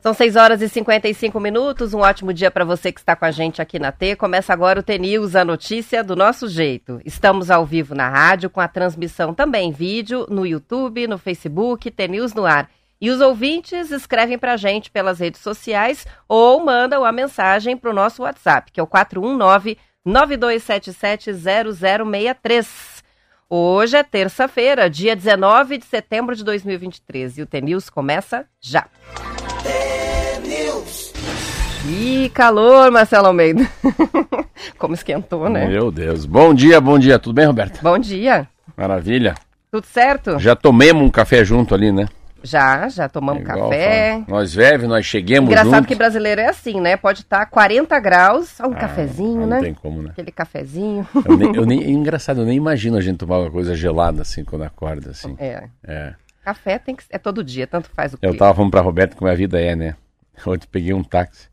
São 6 horas e 55 minutos. Um ótimo dia para você que está com a gente aqui na T. Começa agora o T-News, a notícia do nosso jeito. Estamos ao vivo na rádio, com a transmissão também em vídeo, no YouTube, no Facebook, T-News no ar. E os ouvintes escrevem para a gente pelas redes sociais ou mandam a mensagem para o nosso WhatsApp, que é o 419 9277 0063. Hoje é terça-feira, dia 19 de setembro de 2023 e o T-News começa já. Ih, calor, Marcelo Almeida. Como esquentou, né? Meu Deus. Bom dia, bom dia. Tudo bem, Roberto? Bom dia. Maravilha. Tudo certo? Já tomemos um café junto ali, né? Já, já tomamos É igual café. fala. Nós veve, nós cheguemos Engraçado junto. que brasileiro é assim, né? Pode estar 40 graus, um Ah, cafezinho, não né? tem como, né? Aquele cafezinho. Eu nem, eu nem- é engraçado, eu nem imagino a gente tomar uma coisa gelada assim quando acorda, assim. É. É. Café tem que é todo dia, tanto faz o Eu que. tava falando pra Roberto como a vida é, né? Ontem peguei um táxi.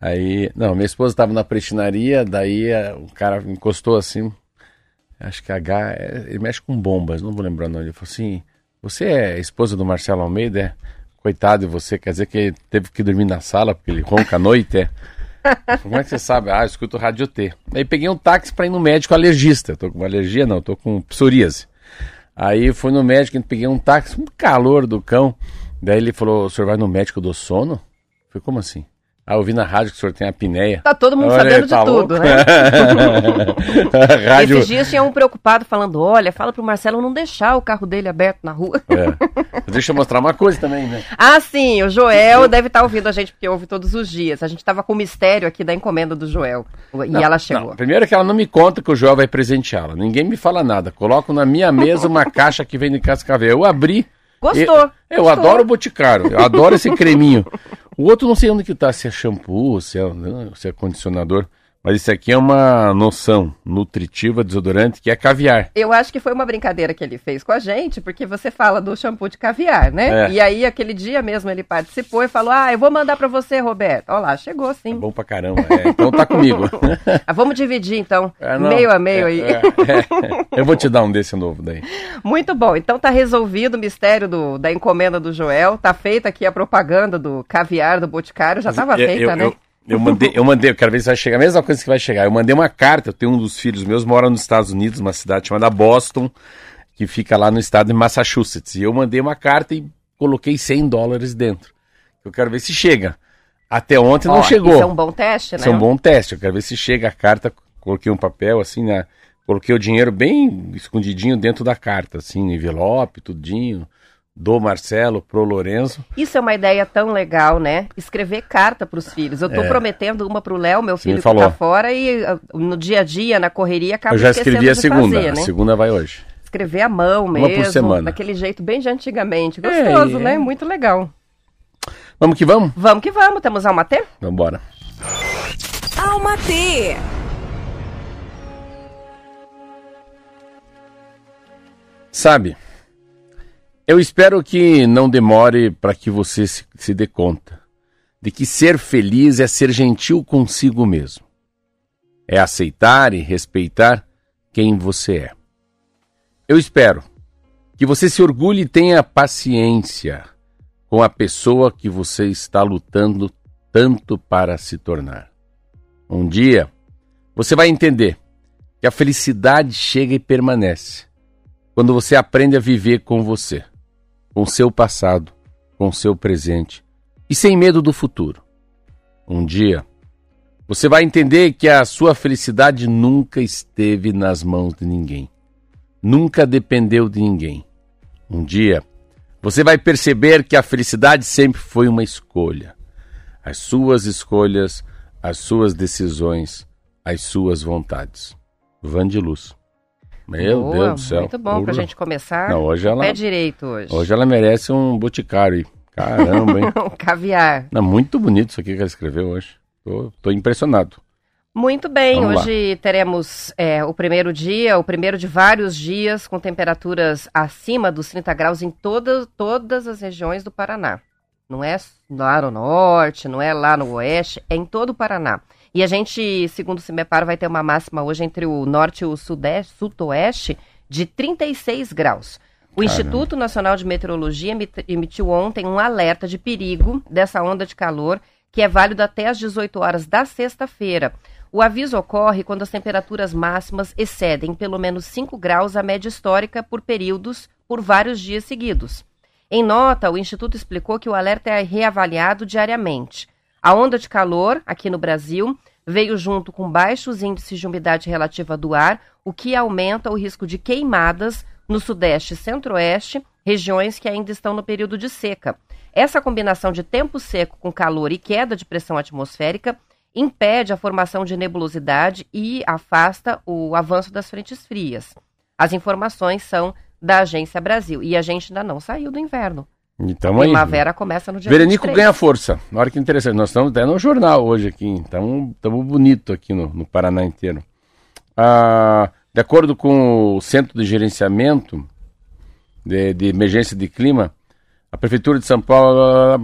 Aí, não, minha esposa tava na prestinaria, daí eh, o cara encostou assim. Acho que H, é, ele mexe com bombas, não vou lembrar o nome. Ele falou assim: Você é esposa do Marcelo Almeida? É? Coitado de você, quer dizer que ele teve que dormir na sala porque ele ronca à noite? É? Como é que você sabe? Ah, eu escuto rádio T. Aí peguei um táxi pra ir no médico alergista. Tô com alergia, não, tô com psoríase. Aí fui no médico, peguei um táxi, um calor do cão. Daí ele falou: o senhor vai no médico do sono? Eu falei, como assim? Ah, eu vi na rádio que o senhor tem apneia. Tá todo mundo Olha, sabendo de tá tudo, louco? né? rádio. Esses dias tinha um preocupado falando: olha, fala pro Marcelo não deixar o carro dele aberto na rua. É. Deixa eu mostrar uma coisa também, né? Ah, sim, o Joel deve estar ouvindo a gente, porque ouve todos os dias. A gente tava com o mistério aqui da encomenda do Joel. E Não, ela chegou. não, primeiro que ela não me conta que o Joel vai presenteá-la. Ninguém me fala nada. Coloco na minha mesa uma caixa que vem de cascavel. Eu abri. Gostou, Eu, eu gostou. adoro o Boticário. Eu adoro esse creminho. O outro não sei onde que tá, se é shampoo, se é, se é condicionador. Mas isso aqui é uma noção nutritiva, desodorante, que é caviar. Eu acho que foi uma brincadeira que ele fez com a gente, porque você fala do shampoo de caviar, né? É. E aí, aquele dia mesmo, ele participou e falou: Ah, eu vou mandar pra você, Roberto. Olha lá, chegou É sim. bom pra caramba. É, então tá comigo. Ah, vamos dividir então, É, não, meio a meio é, aí. é, é. Eu vou te dar um desse novo daí. Muito bom. Então tá resolvido o mistério do, da encomenda do Joel. Tá feita aqui a propaganda do caviar do Boticário. Já tava Eu- feita, eu, né? Eu, eu mandei, eu mandei, eu quero ver se vai chegar, a mesma coisa que vai chegar. Eu mandei uma carta, eu tenho um dos filhos meus, mora nos Estados Unidos, uma cidade chamada Boston, que fica lá no estado de Massachusetts. E eu mandei uma carta e coloquei 100 dólares dentro. Eu quero ver se chega. Até ontem Ó, não chegou. Isso é um bom teste, né? Isso é um bom teste. Eu quero ver se chega a carta. Coloquei um papel assim, né? Coloquei o dinheiro bem escondidinho dentro da carta, assim, no envelope, tudinho. Do Marcelo pro Lourenço. Isso é uma ideia tão legal, né? Escrever carta pros filhos. Eu tô É. prometendo uma pro Léo, meu filho que tá fora, e ah, no dia a dia, na correria, acaba eu já escrevi a segunda. fazer, A né? segunda vai hoje. Escrever à mão por mesmo, semana. daquele jeito bem de antigamente. Gostoso, É, é. né? Muito legal. Vamos que vamos? Vamos que vamos. Temos alma T? Vambora. Alma T. Sabe, eu espero que não demore para que você se, se dê conta de que ser feliz é ser gentil consigo mesmo. É aceitar e respeitar quem você é. Eu espero que você se orgulhe e tenha paciência com a pessoa que você está lutando tanto para se tornar. Um dia, você vai entender que a felicidade chega e permanece quando você aprende a viver com você, com seu passado, com seu presente e sem medo do futuro. Um dia, você vai entender que a sua felicidade nunca esteve nas mãos de ninguém, nunca dependeu de ninguém. Um dia, você vai perceber que a felicidade sempre foi uma escolha. As suas escolhas, as suas decisões, as suas vontades. Van de Luz. Meu Boa, Deus do céu. Muito bom pra Urra. gente começar. Não, hoje ela, Pé direito hoje. hoje ela merece um boticário. Caramba, hein? Caviar. Não, muito bonito isso aqui que ela escreveu hoje. Tô, tô impressionado. Muito bem, Vamos lá. hoje teremos é, o primeiro dia, o primeiro de vários dias, com temperaturas acima dos 30 graus em todas, todas as regiões do Paraná. Não é lá no norte, não é lá no oeste, é em todo o Paraná. E a gente, segundo o CIMEPAR, vai ter uma máxima hoje entre o norte e o sudeste, sudoeste de 36 graus. O Instituto Nacional de Meteorologia emitiu ontem um alerta de perigo dessa onda de calor, que é válido até às 18 horas da sexta-feira. O aviso ocorre quando as temperaturas máximas excedem pelo menos 5 graus a média histórica por períodos por vários dias seguidos. Em nota, o Instituto explicou que o alerta é reavaliado diariamente. A onda de calor, aqui no Brasil, veio junto com baixos índices de umidade relativa do ar, o que aumenta o risco de queimadas no Sudeste e Centro-Oeste, regiões que ainda estão no período de seca. Essa combinação de tempo seco com calor e queda de pressão atmosférica impede a formação de nebulosidade e afasta o avanço das frentes frias. As informações são da Agência Brasil e a gente ainda não saiu do inverno. Então, Primavera aí, começa no dia Verenico 23. ganha força. Olha que interessante. Nós estamos até no jornal hoje aqui. Estamos bonito aqui no, no Paraná inteiro. Ah, de acordo com o Centro de Gerenciamento de, de Emergência de Clima, a Prefeitura de São Paulo,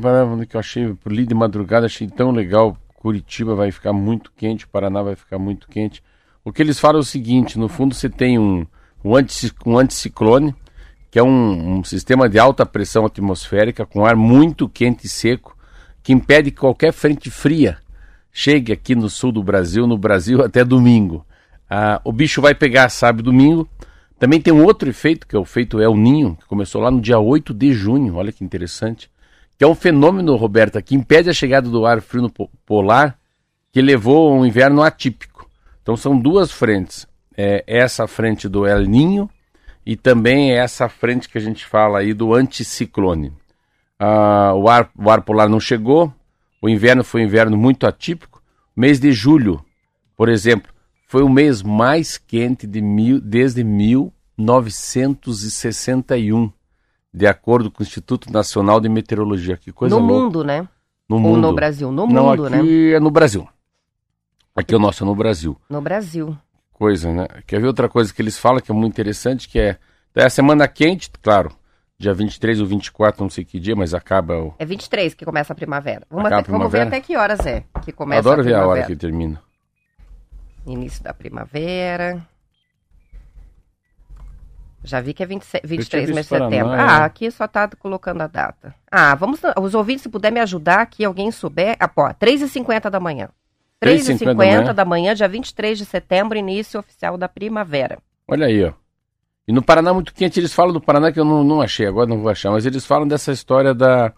que eu achei por ali de madrugada, achei tão legal. Curitiba vai ficar muito quente, Paraná vai ficar muito quente. O que eles falam é o seguinte: no fundo, você tem um, um, anticiclone, que é um, um sistema de alta pressão atmosférica com ar muito quente e seco, que impede que qualquer frente fria chegue aqui no sul do Brasil, no Brasil até domingo. Ah, o bicho vai pegar, sabe, domingo. Também tem um outro efeito, que é o efeito El Ninho, que começou lá no dia 8 de junho, olha que interessante, que é um fenômeno, Roberta, que impede a chegada do ar frio no polar, que levou a um inverno atípico. Então são duas frentes. É essa frente do El Ninho e também essa frente que a gente fala aí do anticiclone. Ah, o, ar, o ar polar não chegou, o inverno foi um inverno muito atípico. Mês de julho, por exemplo, foi o mês mais quente de mil, desde 1961, de acordo com o Instituto Nacional de Meteorologia. Que coisa No louca. mundo, né? No Ou mundo. no Brasil? No Não, mundo, aqui né? é no Brasil. Aqui é o nosso é no Brasil. No Brasil. Coisa, né? Quer ver outra coisa que eles falam que é muito interessante, que é, é a semana quente, claro, dia 23 ou 24, não sei que dia, mas acaba o... É 23 que começa a primavera. Vamos, até- a vamos ver primavera? até que horas é que começa Adoro a ver a primavera. hora que termina. Início da primavera. Já vi que é 26, tinha 23 de setembro. Paraná, ah, é. aqui só tá colocando a data. Ah, vamos. Os ouvintes, se puder me ajudar aqui, alguém souber. Ah, pô, 3h50 da manhã. 3h50 da 3h50 manhã? da manhã, dia 23 de setembro, início oficial da primavera. Olha aí, ó. E no Paraná muito quente, eles falam do Paraná que eu não, não achei, agora não vou achar, mas eles falam dessa história da.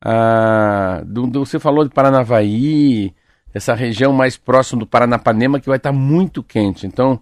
ah, do, do- você falou de Paranavaí, essa região mais próxima do Paranapanema que vai estar muito quente. Então,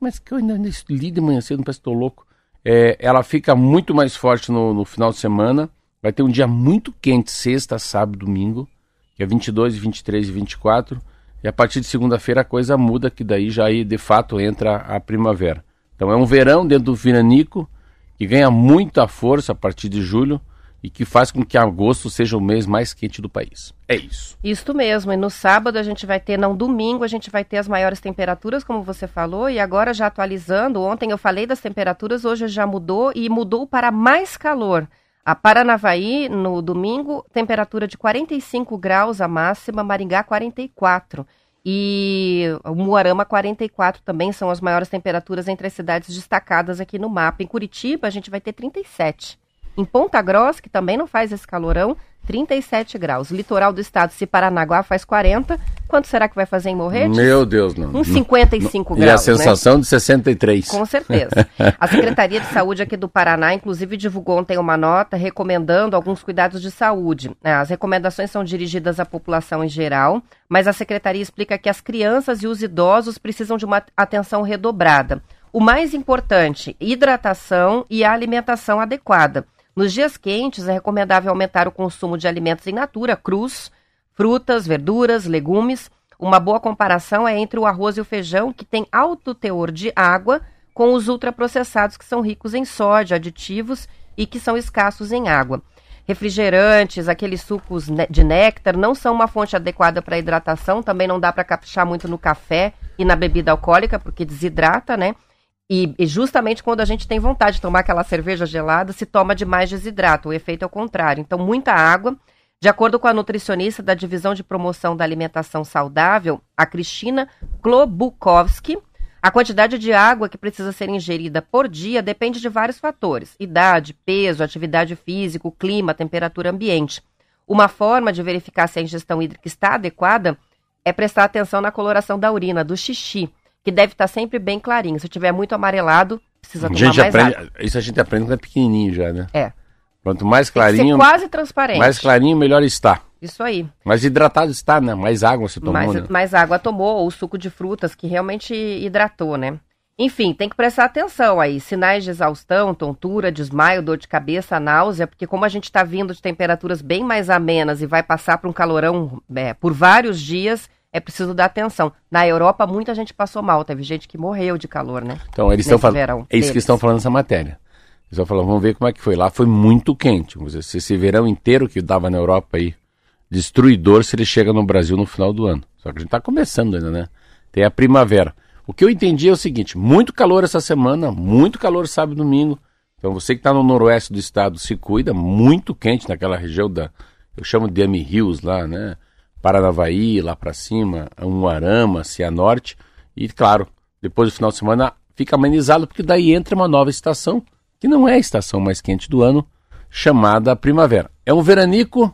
mas que eu ainda ainda li de manhã cedo, não parece que estou louco. É, ela fica muito mais forte no, no final de semana. Vai ter um dia muito quente, sexta, sábado, domingo, que é 22, 23 e 24. E a partir de segunda-feira a coisa muda, que daí já aí de fato entra a primavera. Então é um verão dentro do Viranico que ganha muita força a partir de julho e que faz com que agosto seja o mês mais quente do país. É isso. Isto mesmo, e no sábado a gente vai ter, não, domingo a gente vai ter as maiores temperaturas, como você falou, e agora já atualizando, ontem eu falei das temperaturas, hoje já mudou e mudou para mais calor. A Paranavaí, no domingo, temperatura de 45 graus a máxima, Maringá 44. E Muarama 44 também são as maiores temperaturas entre as cidades destacadas aqui no mapa. Em Curitiba a gente vai ter 37. Em Ponta Grossa, que também não faz esse calorão, 37 graus. Litoral do estado, se Paranaguá faz 40, quanto será que vai fazer em Morretes? Meu Deus, não. Uns 55 E a graus, né? sensação de 63. Com certeza. A Secretaria de Saúde aqui do Paraná, inclusive, divulgou ontem uma nota recomendando alguns cuidados de saúde. É, As recomendações são dirigidas à população em geral, mas a Secretaria explica que as crianças e os idosos precisam de uma atenção redobrada. O mais importante, hidratação e a alimentação adequada. Nos dias quentes, é recomendável aumentar o consumo de alimentos em natura, crus, frutas, verduras, legumes. Uma boa comparação é entre o arroz e o feijão, que tem alto teor de água, com os ultraprocessados, que são ricos em sódio, aditivos e que são escassos em água. Refrigerantes, aqueles sucos né- de néctar, não são uma fonte adequada para hidratação, também não dá para caprichar muito no café e na bebida alcoólica, porque desidrata, né? E, e justamente quando a gente tem vontade de tomar aquela cerveja gelada, se toma demais desidrata. O efeito é o contrário. Então, muita água. De acordo com a nutricionista da Divisão de Promoção da Alimentação Saudável, a Cristina Klobukovski, A quantidade de água que precisa ser ingerida por dia depende de vários fatores: idade, peso, atividade física, clima, temperatura ambiente. Uma forma de verificar se a ingestão hídrica está adequada é prestar atenção na coloração da urina, do xixi, que deve estar sempre bem clarinho. Se tiver muito amarelado, precisa tomar mais aprende, água. Isso a gente aprende quando é pequenininho já, né? É. Quanto mais clarinho, quase transparente. mais clarinho, melhor está. Isso aí. Mais hidratado está, né? Mais água você tomou, mais, né? mais água tomou, ou suco de frutas que realmente hidratou, né? Enfim, tem que prestar atenção aí. Sinais de exaustão, tontura, desmaio, dor de cabeça, náusea, porque como a gente está vindo de temperaturas bem mais amenas e vai passar para um calorão é, por vários dias, é preciso dar atenção. Na Europa, muita gente passou mal, teve gente que morreu de calor, né? Então, eles estão falando. verão É isso que estão falando nessa matéria. Eles estão falando, vamos ver como é que foi lá. Foi muito quente. Se esse verão inteiro que dava na Europa aí, destruidor se ele chega no Brasil no final do ano. Só que a gente está começando ainda, né? Tem a primavera. O que eu entendi é o seguinte: muito calor essa semana, muito calor sábado e domingo. Então você que está no noroeste do estado se cuida, muito quente naquela região da, eu chamo de Amy Hills lá, né? Paranavaí, lá para cima, Umuarama, Cianorte. E claro, depois do final de semana fica amenizado, porque daí entra uma nova estação, que não é a estação mais quente do ano, chamada primavera. É um veranico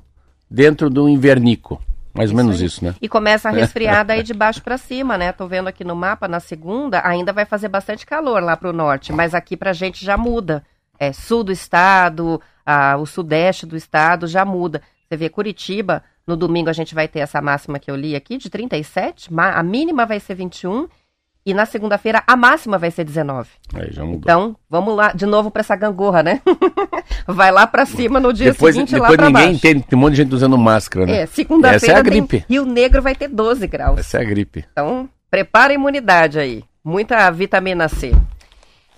dentro do invernico. Mais ou menos aí. isso, né? E começa a resfriada aí de baixo para cima, né? Tô vendo aqui no mapa, na segunda, ainda vai fazer bastante calor lá pro norte, mas aqui pra gente já muda. É, sul do estado, ah, o sudeste do estado já muda. Vê Curitiba, no domingo a gente vai ter essa máxima que eu li aqui, de 37, ma- a mínima vai ser 21, e na segunda-feira a máxima vai ser 19. Aí já mudou. Então, vamos lá de novo pra essa gangorra, né? vai lá pra cima no dia depois seguinte lá depois pra ninguém baixo. entende, tem um monte de gente usando máscara, né? É, segunda-feira é a gripe. Rio Negro vai ter 12 graus. Essa é a gripe. Então, prepara a imunidade aí. Muita vitamina C.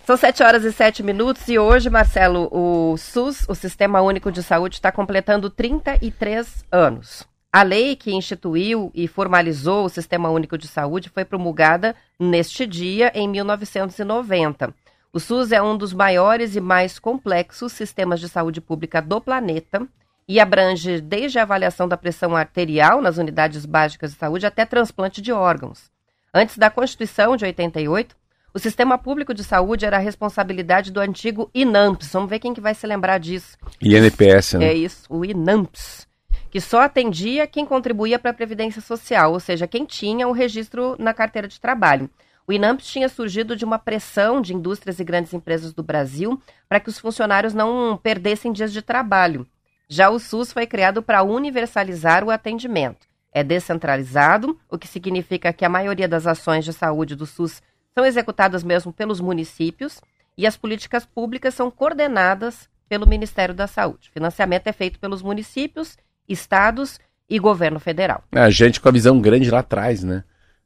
São 7 horas e 7 minutos e hoje, Marcelo, o SUS, o Sistema Único de Saúde, está completando 33 anos. A lei que instituiu e formalizou o Sistema Único de Saúde foi promulgada neste dia, em 1990. O SUS é um dos maiores e mais complexos sistemas de saúde pública do planeta e abrange desde a avaliação da pressão arterial nas unidades básicas de saúde até transplante de órgãos. Antes da Constituição de 88, o sistema público de saúde era a responsabilidade do antigo INAMPS. Vamos ver quem que vai se lembrar disso. INPS, né? É isso, o INAMPS, que só atendia quem contribuía para a Previdência Social, ou seja, quem tinha o registro na carteira de trabalho. O INAMPS tinha surgido de uma pressão de indústrias e grandes empresas do Brasil para que os funcionários não perdessem dias de trabalho. Já o SUS foi criado para universalizar o atendimento. É descentralizado, o que significa que a maioria das ações de saúde do SUS são executadas mesmo pelos municípios e as políticas públicas são coordenadas pelo Ministério da Saúde. O financiamento é feito pelos municípios, estados e governo federal. A gente com a visão grande lá atrás, né?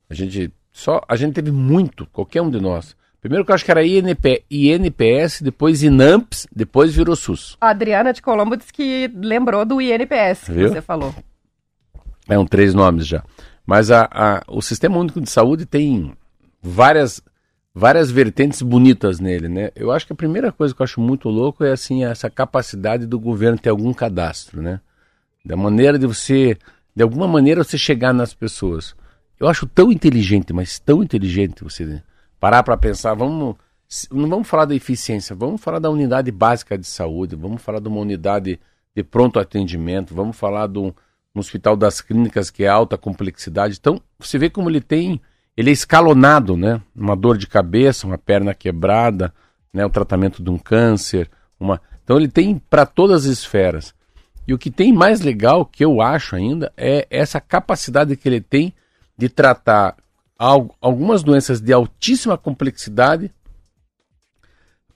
A gente só a gente teve muito, qualquer um de nós. Primeiro que eu acho que era INP, INPS, depois INAMPS, depois virou SUS. A Adriana de Colombo disse que lembrou do INPS que Viu? você falou. É um três nomes já. Mas a, a- o Sistema Único de Saúde tem várias, várias vertentes bonitas nele, né? Eu acho que a primeira coisa que eu acho muito louco é assim essa capacidade do governo ter algum cadastro, né? Da maneira de você, de alguma maneira você chegar nas pessoas. Eu acho tão inteligente, mas tão inteligente você parar para pensar, vamos não vamos falar da eficiência, vamos falar da unidade básica de saúde, vamos falar de uma unidade de pronto atendimento, vamos falar um, um hospital das clínicas que é alta complexidade. Então, você vê como ele tem, ele é escalonado, né? Uma dor de cabeça, uma perna quebrada, né? O tratamento de um câncer, uma. Então ele tem para todas as esferas. E o que tem mais legal, que eu acho ainda, é essa capacidade que ele tem de tratar al- algumas doenças de altíssima complexidade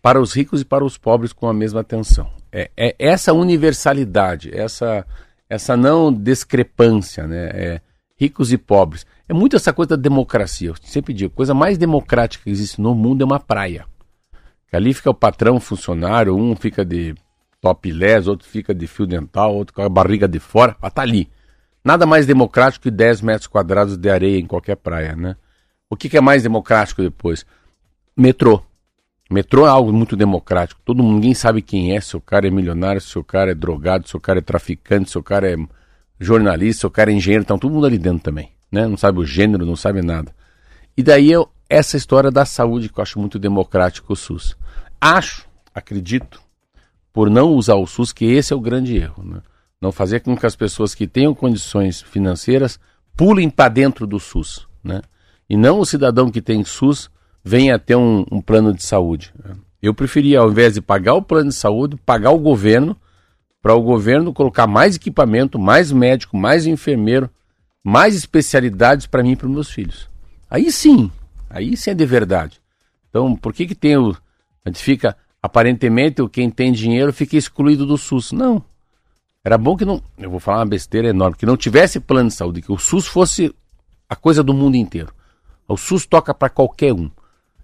para os ricos e para os pobres com a mesma atenção. É, é essa universalidade, essa, essa não discrepância, né? É ricos e pobres. É muito essa coisa da democracia. Eu sempre digo, a coisa mais democrática que existe no mundo é uma praia. Ali fica o patrão, o funcionário, um fica de topless, outro fica de fio dental, outro com a barriga de fora, mas tá ali. Nada mais democrático que 10 metros quadrados de areia em qualquer praia, né? O que, que é mais democrático depois? Metrô. Metrô é algo muito democrático. Todo mundo, ninguém sabe quem é, se o cara é milionário, se o cara é drogado, se o cara é traficante, se o cara é jornalista, se o cara é engenheiro, então todo mundo ali dentro também, né? Não sabe o gênero, não sabe nada. E daí eu, essa história da saúde que eu acho muito democrático o SUS. Acho, acredito, por não usar o SUS, que esse é o grande erro. Né? Não fazer com que as pessoas que tenham condições financeiras pulem para dentro do SUS. Né? E não o cidadão que tem SUS venha ter um, um plano de saúde. Né? Eu preferia, ao invés de pagar o plano de saúde, pagar o governo, para o governo colocar mais equipamento, mais médico, mais enfermeiro, mais especialidades para mim e para meus filhos. Aí sim, aí sim é de verdade. Então, por que que tem o... A gente fica, aparentemente, quem tem dinheiro fica excluído do SUS. Não. Era bom que não... Eu vou falar uma besteira enorme. Que não tivesse plano de saúde, que o SUS fosse a coisa do mundo inteiro. O SUS toca para qualquer um.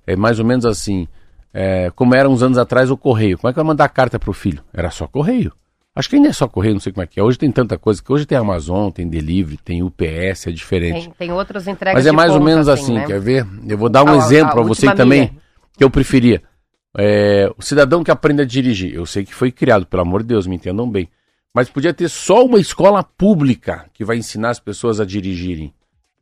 É mais ou menos assim é, como era uns anos atrás o correio. Como é que vai mandar carta para o filho? Era só correio. Acho que ainda é só correio, não sei como é que é. Hoje tem tanta coisa que hoje tem Amazon, tem Delivery, tem UPS, é diferente. Tem, tem outras entregas. Mas é mais ou menos assim, assim né? quer ver? Eu vou dar um a, exemplo para você também que eu preferia. É, o cidadão que aprende a dirigir, eu sei que foi criado, pelo amor de Deus, me entendam bem. Mas podia ter só uma escola pública que vai ensinar as pessoas a dirigirem.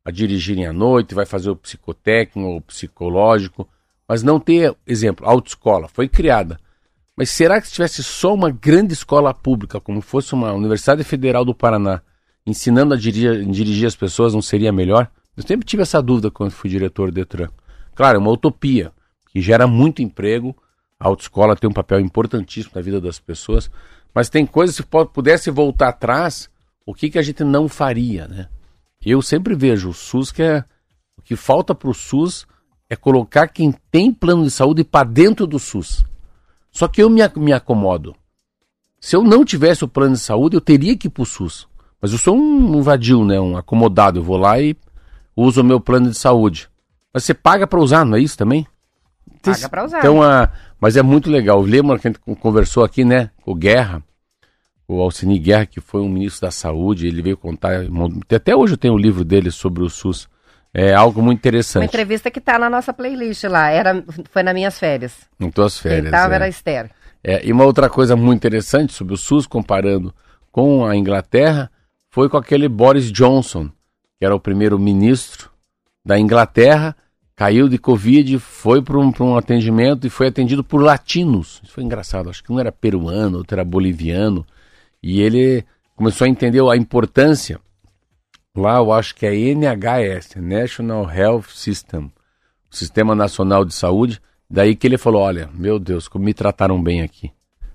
A dirigirem à noite, vai fazer o psicotécnico, o psicológico mas não ter, exemplo, autoescola, foi criada. Mas será que se tivesse só uma grande escola pública, como fosse uma Universidade Federal do Paraná, ensinando a dirigir, dirigir as pessoas, não seria melhor? Eu sempre tive essa dúvida quando fui diretor do Detran. Claro, é uma utopia, que gera muito emprego, a autoescola tem um papel importantíssimo na vida das pessoas, mas tem coisas que pudesse voltar atrás, o que, que a gente não faria, né? Eu sempre vejo o SUS que é o que falta para o SUS é colocar quem tem plano de saúde para dentro do SUS. Só que eu me, me acomodo. Se eu não tivesse o plano de saúde, eu teria que ir para o SUS. Mas eu sou um, um vadio, né? um acomodado. Eu vou lá e uso o meu plano de saúde. Mas você paga para usar, não é isso também? Paga para usar. Então, a, mas é muito legal. Lembra que a gente conversou aqui, né? Com o Guerra, o Alcini Guerra, que foi um ministro da saúde, ele veio contar. Até hoje eu tenho o um livro dele sobre o SUS. É algo muito interessante. Uma entrevista que está na nossa playlist lá. Era, foi nas minhas férias. Em tuas férias. Quem tava é. era a Esther. É, e uma outra coisa muito interessante sobre o SUS, comparando com a Inglaterra, foi com aquele Boris Johnson, que era o primeiro-ministro da Inglaterra, caiu de Covid, foi para um, um atendimento e foi atendido por latinos. Isso foi engraçado, acho que um era peruano, outro era boliviano. E ele começou a entender a importância Lá eu acho que é NHS, National Health System, Sistema Nacional de Saúde. Daí que ele falou: olha, meu Deus, como me trataram bem aqui.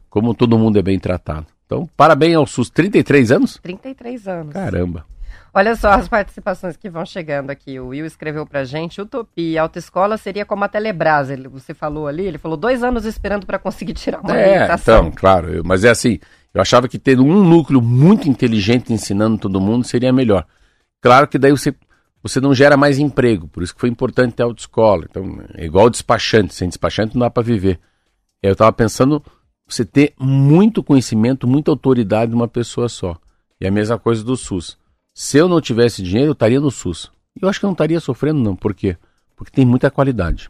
Como todo mundo é bem tratado. Então, parabéns ao SUS. 33 anos? 33 anos. Caramba. Olha só as participações que vão chegando aqui. O Will escreveu pra gente: Utopia, autoescola seria como a Telebrás. Ele, você falou ali, ele falou dois anos esperando para conseguir tirar uma é, Então, claro, eu, mas é assim: eu achava que ter um núcleo muito inteligente ensinando todo mundo seria melhor. Claro que daí você, você não gera mais emprego, por isso que foi importante ter autoescola. Então, é igual despachante, sem despachante não dá para viver. Eu estava pensando você ter muito conhecimento, muita autoridade de uma pessoa só. E a mesma coisa do SUS. Se eu não tivesse dinheiro, eu estaria no SUS. E eu acho que eu não estaria sofrendo, não. Por quê? Porque tem muita qualidade.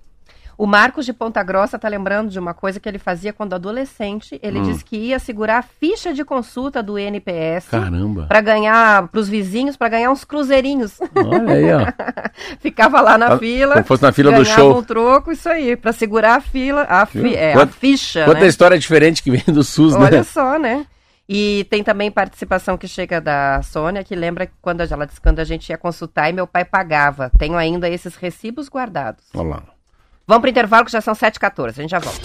O Marcos de Ponta Grossa está lembrando de uma coisa que ele fazia quando adolescente. Ele hum. disse que ia segurar a ficha de consulta do NPS. Caramba. Para ganhar, para os vizinhos, para ganhar uns cruzeirinhos. Olha aí, ó. Ficava lá na fila. Como fosse na fila do show. um troco, isso aí, para segurar a fila, a, fi, é, Quanta, a ficha. Quanta né? história diferente que vem do SUS, Olha né? Olha só, né? E tem também participação que chega da Sônia, que lembra que quando ela disse quando a gente ia consultar e meu pai pagava. Tenho ainda esses recibos guardados. Olha lá. Vamos para o intervalo que já são 7h14. A gente já volta.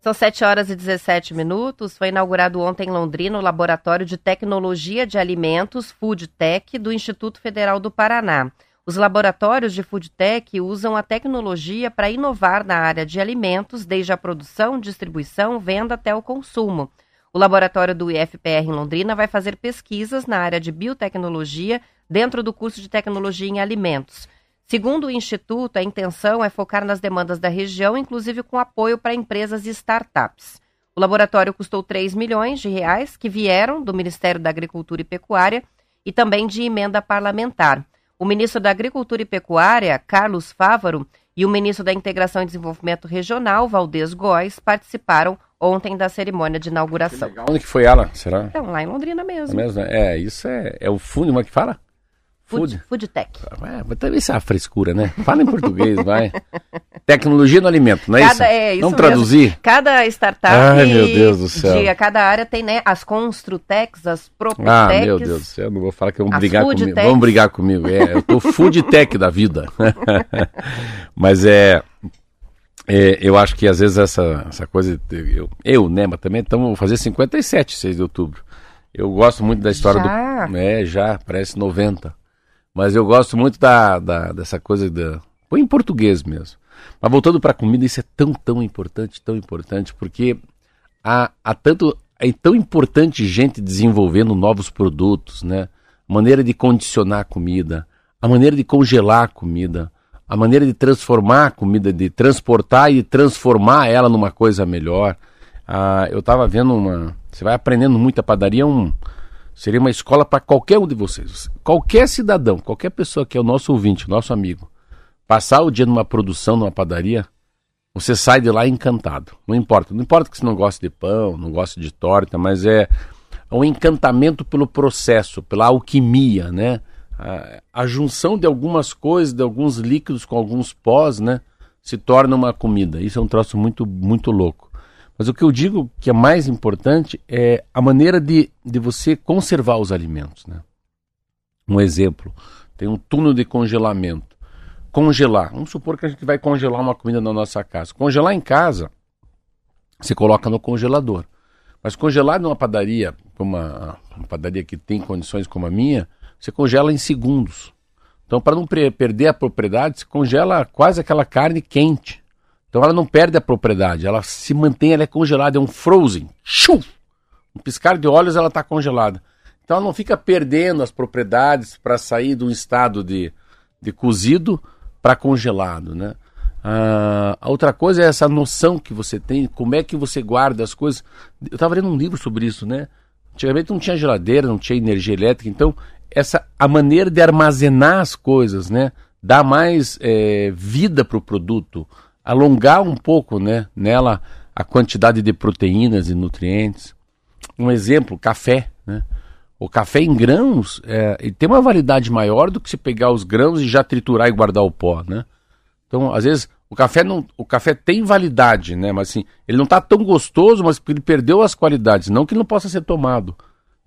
São 7 horas e 17 minutos. Foi inaugurado ontem em Londrina o Laboratório de Tecnologia de Alimentos, Food Tech, do Instituto Federal do Paraná. Os laboratórios de foodtech usam a tecnologia para inovar na área de alimentos, desde a produção, distribuição, venda até o consumo. O laboratório do IFPR em Londrina vai fazer pesquisas na área de biotecnologia dentro do curso de tecnologia em alimentos. Segundo o Instituto, a intenção é focar nas demandas da região, inclusive com apoio para empresas e startups. O laboratório custou 3 milhões de reais, que vieram do Ministério da Agricultura e Pecuária e também de emenda parlamentar. O ministro da Agricultura e Pecuária, Carlos Fávaro, e o ministro da Integração e Desenvolvimento Regional, Valdez Góes, participaram ontem da cerimônia de inauguração. Onde que foi ela, será? Então, lá em Londrina mesmo. É, mesmo, é isso é, é o fundo, como é que fala? Food. Food Tech. É, mas também isso é uma frescura, né? Fala em português, vai. Tecnologia no alimento, não é Cada, isso? É isso Vamos mesmo. traduzir? Cada startup Ai, meu Deus do céu. de cada área tem, né, as Construtecs, as Proptecs. Ah, meu Deus do céu, não vou falar que vão brigar comigo. techs. Vão brigar comigo. É, eu tô food tech da vida. mas é, é, eu acho que às vezes essa, essa coisa, eu, eu né, mas também estamos vou fazer 57, 6 de outubro. Eu gosto muito da história Já? do. É, já, parece 90. Mas eu gosto muito da, da, dessa coisa da. Põe em português mesmo. Mas voltando para a comida, isso é tão, tão importante, tão importante, porque há, há tanto. É tão importante gente desenvolvendo novos produtos, né? Maneira de condicionar a comida, a maneira de congelar a comida, a maneira de transformar a comida, de transportar e transformar ela numa coisa melhor. Ah, eu estava vendo uma. Você vai aprendendo muito a padaria, é um, seria uma escola para qualquer um de vocês. Qualquer cidadão, qualquer pessoa que é o nosso ouvinte, nosso amigo, passar o dia numa produção, numa padaria, você sai de lá encantado. Não importa. Não importa que você não goste de pão, não goste de torta, mas é um encantamento pelo processo, pela alquimia, né? A, a junção de algumas coisas, de alguns líquidos com alguns pós, né? Se torna uma comida. Isso é um troço muito, muito louco. Mas o que eu digo que é mais importante é a maneira de, de você conservar os alimentos, né? Um exemplo, tem um túnel de congelamento. Congelar. Vamos supor que a gente vai congelar uma comida na nossa casa. Congelar em casa, você coloca no congelador. Mas congelar numa padaria, uma, uma padaria que tem condições como a minha, você congela em segundos. Então, para não perder a propriedade, você congela quase aquela carne quente. Então, ela não perde a propriedade, ela se mantém, ela é congelada, é um frozen. Shoo! Um piscar de olhos, ela está congelada. Então, ela não fica perdendo as propriedades para sair de um estado de, de cozido para congelado, né? Ah, a outra coisa é essa noção que você tem, como é que você guarda as coisas. Eu estava lendo um livro sobre isso, né? Antigamente não tinha geladeira, não tinha energia elétrica, então essa a maneira de armazenar as coisas, né? Dar mais eh, vida para o produto, alongar um pouco, né? Nela a quantidade de proteínas e nutrientes. Um exemplo, café, né? O café em grãos é, tem uma validade maior do que se pegar os grãos e já triturar e guardar o pó, né? Então, às vezes, o café não, o café tem validade, né? Mas assim, ele não está tão gostoso, mas porque ele perdeu as qualidades, não que ele não possa ser tomado.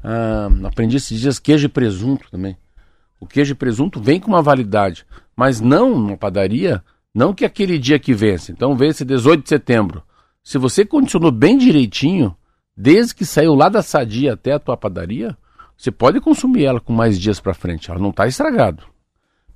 Ah, aprendi esses dias queijo e presunto também. O queijo e presunto vem com uma validade, mas não numa padaria, não que aquele dia que vence. Então, vence 18 de setembro. Se você condicionou bem direitinho, desde que saiu lá da sadia até a tua padaria, você pode consumir ela com mais dias para frente. Ela não está estragado.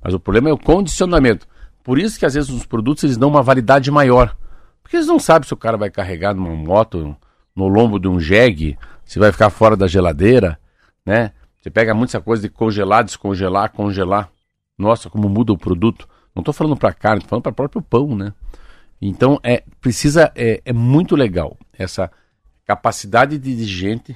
Mas o problema é o condicionamento. Por isso que às vezes os produtos eles dão uma validade maior. Porque eles não sabem se o cara vai carregar numa moto, no lombo de um jegue, se vai ficar fora da geladeira, né? Você pega muito essa coisa de congelar, descongelar, congelar. Nossa, como muda o produto. Não estou falando para carne, estou falando para o próprio pão, né? Então é precisa é, é muito legal essa capacidade de gente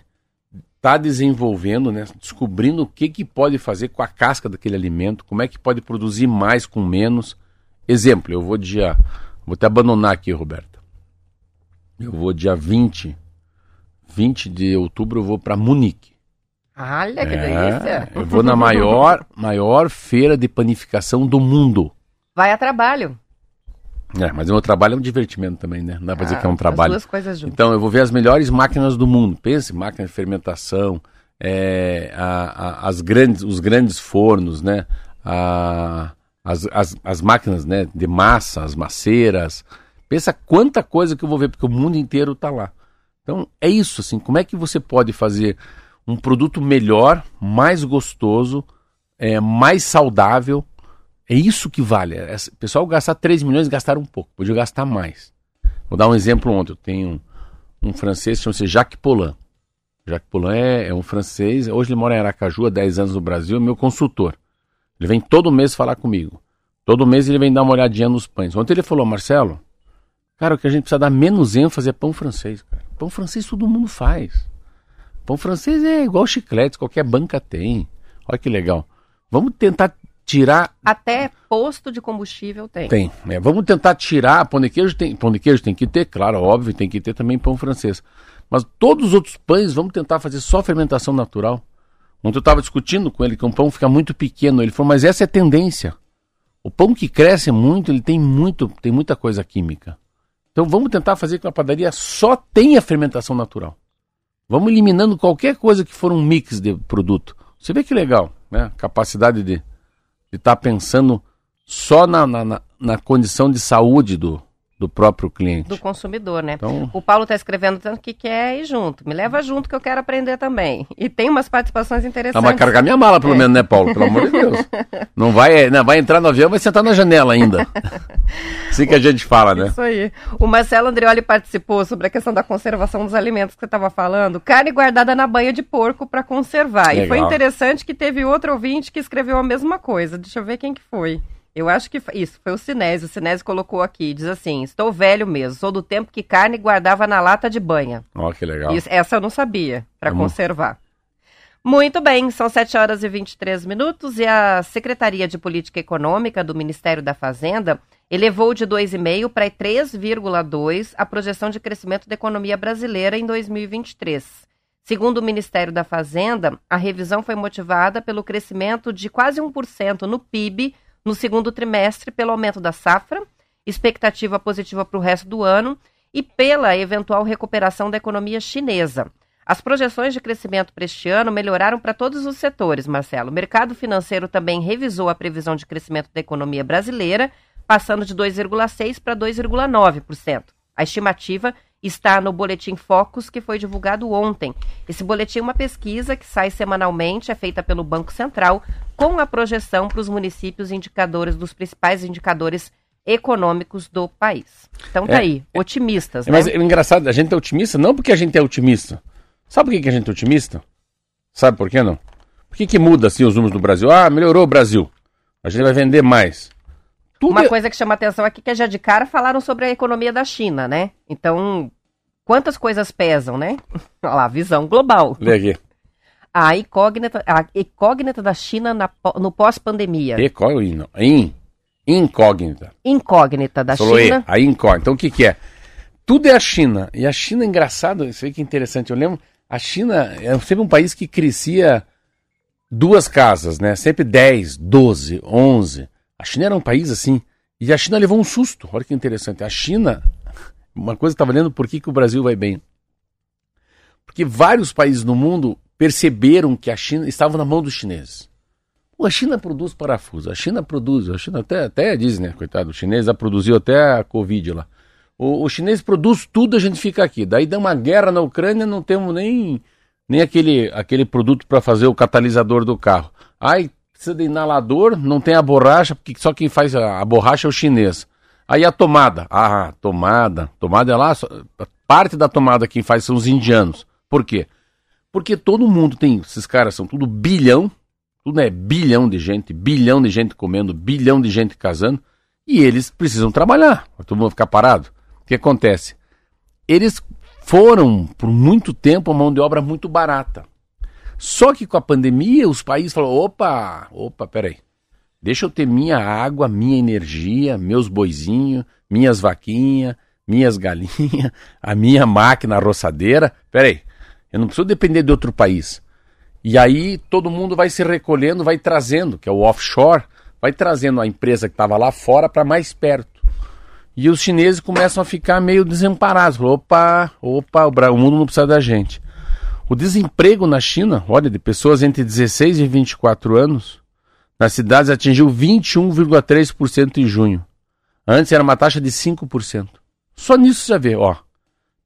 tá desenvolvendo, né, descobrindo o que que pode fazer com a casca daquele alimento, como é que pode produzir mais com menos. Exemplo, eu vou dia vou te abandonar aqui, Roberta. Eu vou dia 20 20 de outubro eu vou para Munique. Olha que É, delícia. eu vou na maior maior feira de panificação do mundo. Vai a trabalho. É, mas o meu trabalho é um divertimento também, né? Não dá pra dizer Ah, que é um As trabalho. duas coisas juntas. Então, eu vou ver as melhores máquinas do mundo. Pense, máquina de fermentação, é, a- a- as grandes, os grandes fornos, né? A- as, as, as máquinas né, de massa, as maceiras. Pensa quanta coisa que eu vou ver, porque o mundo inteiro está lá. Então, é isso, assim, como é que você pode fazer um produto melhor, mais gostoso, é, mais saudável? É isso que vale. É, O pessoal gastar 3 milhões, gastaram um pouco, podia gastar mais. Vou dar um exemplo ontem. Eu tenho um, um francês, chama-se Jacques Poulain. Jacques Poulain é, é um francês, hoje ele mora em Aracaju, há 10 anos no Brasil, é meu consultor. Ele vem todo mês falar comigo. Todo mês ele vem dar uma olhadinha nos pães. Ontem ele falou, Marcelo, cara, o que a gente precisa dar menos ênfase é pão francês. Cara. Pão francês todo mundo faz. Pão francês é igual chiclete, qualquer banca tem. Olha que legal. Vamos tentar tirar. Até posto de combustível tem. Tem. É, vamos tentar tirar. Pão de queijo tem. Pão de queijo tem que ter, claro, óbvio, tem que ter também pão francês. Mas todos os outros pães, vamos tentar fazer só fermentação natural. Ontem eu estava discutindo com ele que um pão fica muito pequeno. Ele falou, mas essa é a tendência. O pão que cresce muito, ele tem muito, tem muita coisa química. Então vamos tentar fazer com que a padaria só tenha fermentação natural. Vamos eliminando qualquer coisa que for um mix de produto. Você vê que legal, né? Capacidade de estar tá pensando só na, na, na, condição de saúde do, do próprio cliente. Do consumidor, né? Então... O Paulo está escrevendo tanto que quer ir junto. Me leva junto que eu quero aprender também. E tem umas participações interessantes. Ah, mas carregar minha mala, pelo é. menos, né, Paulo? Pelo amor de Deus. Não vai, não, vai entrar no avião, vai sentar na janela ainda. assim que a gente fala, né? Isso aí. O Marcelo Andreoli participou sobre a questão da conservação dos alimentos que você estava falando. Carne guardada na banha de porco para conservar. Legal. E foi interessante que teve outro ouvinte que escreveu a mesma coisa. Deixa eu ver quem que foi. Eu acho que isso foi o Sinésio. O Sinésio colocou aqui, diz assim: estou velho mesmo, sou do tempo que carne guardava na lata de banha. Ó, oh, que legal. Isso, essa eu não sabia, para conservar. Muito bem, são 7 horas e 23 minutos e a Secretaria de Política Econômica do Ministério da Fazenda elevou de 2,5 para 3,2 a projeção de crescimento da economia brasileira em 2023. Segundo o Ministério da Fazenda, a revisão foi motivada pelo crescimento de quase 1% no PIB no segundo trimestre pelo aumento da safra, expectativa positiva para o resto do ano e pela eventual recuperação da economia chinesa. As projeções de crescimento para este ano melhoraram para todos os setores, Marcelo. O mercado financeiro também revisou a previsão de crescimento da economia brasileira, passando de 2,6% para 2,9%. A estimativa está no Boletim Focus, que foi divulgado ontem. Esse boletim é uma pesquisa que sai semanalmente, é feita pelo Banco Central, com a projeção para os municípios indicadores dos principais indicadores econômicos do país. Então tá é, aí, otimistas, é, né? Mas é engraçado, a gente é otimista não porque a gente é otimista. Sabe por que a gente é otimista? Sabe por que não? Por que, que muda assim os números do Brasil? Ah, melhorou o Brasil. A gente vai vender mais. Tudo Uma é... coisa que chama atenção aqui é que já de cara falaram sobre a economia da China, né? Então, quantas coisas pesam, né? Olha lá, visão global. Lê aqui. A incógnita, a incógnita da China na, no pós-pandemia. Incógnita. In, incógnita. Incógnita da Falou China. A incógnita. Então, o que, que é? Tudo é a China. E a China, é engraçado, isso aí que é interessante. Eu lembro, a China é sempre um país que crescia duas casas, né? Sempre 10, 12, 11. A China era um país assim. E a China levou um susto. Olha que interessante. A China, uma coisa estava lendo por que, que o Brasil vai bem. Porque vários países no mundo perceberam que a China estava na mão dos chineses. Pô, a China produz parafuso, a China produz, a China até, até diz, né, coitado, o chinês já produziu até a Covid lá. O, o chinês produz tudo, a gente fica aqui. Daí dá uma guerra na Ucrânia, não temos nem, nem aquele, aquele produto para fazer o catalisador do carro. Ai, precisa de inalador, não tem a borracha, porque só quem faz a, a borracha é o chinês. Aí a tomada. Ah, tomada. Tomada é lá, parte da tomada quem faz são os indianos. Por quê? Porque todo mundo tem, esses caras são tudo bilhão, tudo é bilhão de gente, bilhão de gente comendo, bilhão de gente casando, e eles precisam trabalhar, todo mundo ficar parado. O que acontece? Eles foram por muito tempo uma mão de obra muito barata. Só que com a pandemia, os países falaram: opa, opa, peraí. Deixa eu ter minha água, minha energia, meus boizinhos, minhas vaquinhas, minhas galinhas, a minha máquina roçadeira. Peraí, eu não preciso depender de outro país. E aí todo mundo vai se recolhendo, vai trazendo, que é o offshore, vai trazendo a empresa que estava lá fora para mais perto. E os chineses começam a ficar meio desamparados. Opa, opa, o mundo não precisa da gente. O desemprego na China, olha, de pessoas entre 16 e 24 anos, nas cidades atingiu 21,3% em junho. Antes era uma taxa de 5%. Só nisso você vê, ó.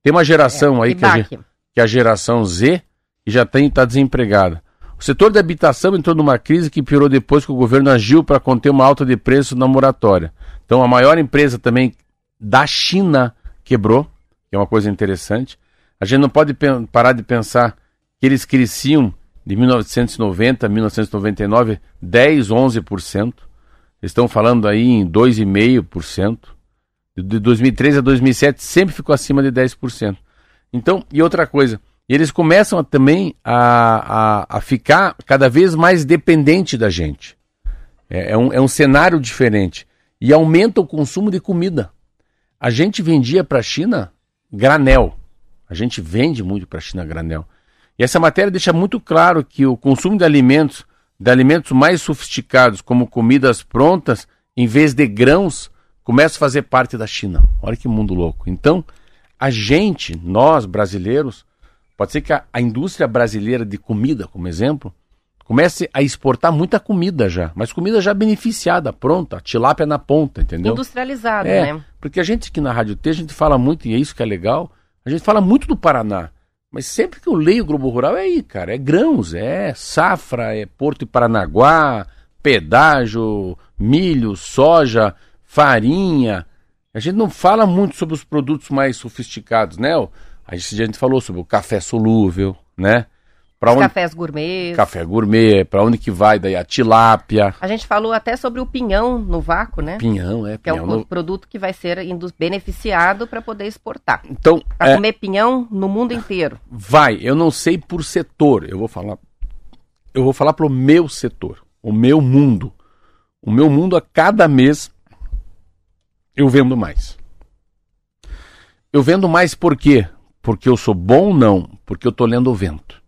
Tem uma geração é, aí que, a, que é a geração Z já tem está desempregada. O setor da habitação entrou numa crise que piorou depois que o governo agiu para conter uma alta de preço na moratória. Então a maior empresa também da China quebrou, que é uma coisa interessante. A gente não pode parar de pensar que eles cresciam de 1990 a 1999 10, 11%. Estão falando aí em 2,5%. De 2003 a 2007 sempre ficou acima de 10%. Então, e outra coisa, eles começam também a, a, a ficar cada vez mais dependente da gente. É, é, um, é um cenário diferente. E aumenta o consumo de comida. A gente vendia para a China granel. A gente vende muito para a China granel. E essa matéria deixa muito claro que o consumo de alimentos, de alimentos mais sofisticados, como comidas prontas, em vez de grãos, começa a fazer parte da China. Olha que mundo louco. Então, a gente, nós brasileiros, pode ser que a, a indústria brasileira de comida, como exemplo, comece a exportar muita comida já, mas comida já beneficiada, pronta, tilápia na ponta, entendeu? Industrializada, é, né? Porque a gente aqui na Rádio T, a gente fala muito, e é isso que é legal, a gente fala muito do Paraná. Mas sempre que eu leio o Globo Rural é aí, cara. É grãos, é safra, é Porto e Paranaguá, pedágio, milho, soja, farinha. A gente não fala muito sobre os produtos mais sofisticados, né? A gente, a gente falou sobre o café solúvel, né? Pra Os onde... cafés gourmet. Café gourmet, para onde que vai daí a tilápia. A gente falou até sobre o pinhão no vácuo, né? Pinhão, é. Que pinhão é um no... produto que vai ser beneficiado para poder exportar. Então, para é... comer pinhão no mundo inteiro. Vai, eu não sei por setor, eu vou falar eu vou falar pro meu setor, o meu mundo. O meu mundo a cada mês eu vendo mais. Eu vendo mais por quê? Porque eu sou bom? Não, porque eu tô lendo o vento.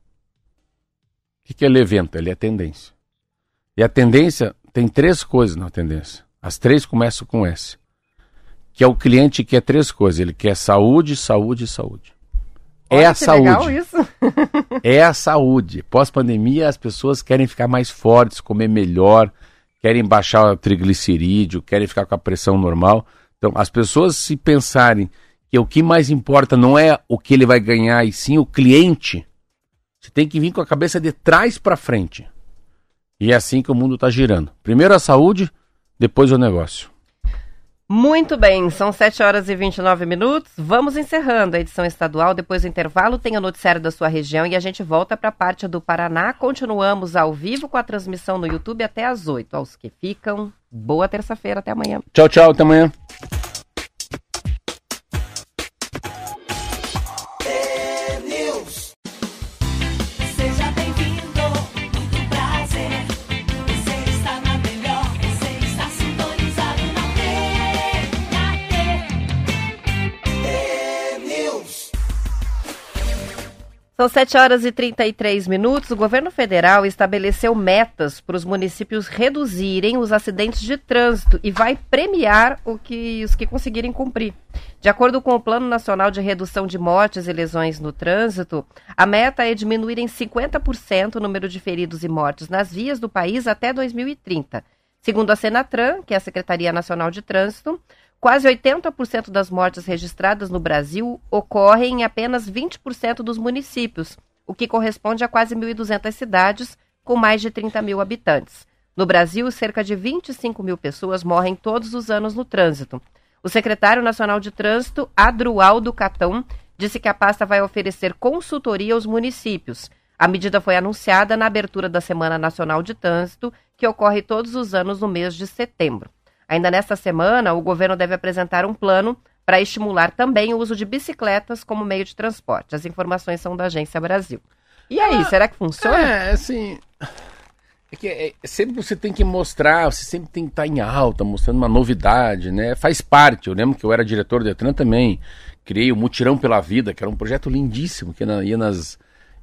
O que é ler vento? Ele é tendência. E a tendência tem três coisas na tendência. As três começam com S. Que é o cliente que quer três coisas. Ele quer saúde, saúde e saúde. É Olha, é a saúde. é a saúde. Pós-pandemia, as pessoas querem ficar mais fortes, comer melhor, querem baixar o triglicerídeo, querem ficar com a pressão normal. Então, as pessoas se pensarem que o que mais importa não é o que ele vai ganhar, e sim o cliente, você tem que vir com a cabeça de trás para frente. E é assim que o mundo está girando. Primeiro a saúde, depois o negócio. Muito bem, são 7 horas e 29 minutos. Vamos encerrando a edição estadual. Depois do intervalo, tem o noticiário da sua região e a gente volta para a parte do Paraná. Continuamos ao vivo com a transmissão no YouTube até às 8. Aos que ficam, boa terça-feira. Até amanhã. Tchau, tchau. Até amanhã. São 7 horas e 33 minutos. O governo federal estabeleceu metas para os municípios reduzirem os acidentes de trânsito e vai premiar o que, os que conseguirem cumprir. De acordo com o Plano Nacional de Redução de Mortes e Lesões no Trânsito, a meta é diminuir em 50% o número de feridos e mortes nas vias do país até 2030. Segundo a Senatran, que é a Secretaria Nacional de Trânsito, Quase 80% das mortes registradas no Brasil ocorrem em apenas 20% dos municípios, o que corresponde a quase 1.200 cidades com mais de 30 mil habitantes. No Brasil, cerca de 25 mil pessoas morrem todos os anos no trânsito. O secretário nacional de trânsito, Adrualdo Catão, disse que a pasta vai oferecer consultoria aos municípios. A medida foi anunciada na abertura da Semana Nacional de Trânsito, que ocorre todos os anos no mês de setembro. Ainda nesta semana, o governo deve apresentar um plano para estimular também o uso de bicicletas como meio de transporte. As informações são da Agência Brasil. E aí, ah, será que funciona? É, assim. É que é, sempre você tem que mostrar, você sempre tem que estar em alta, mostrando uma novidade, né? Faz parte. Eu lembro que eu era diretor do Detran também. Criei o Mutirão pela Vida, que era um projeto lindíssimo, que ia nas,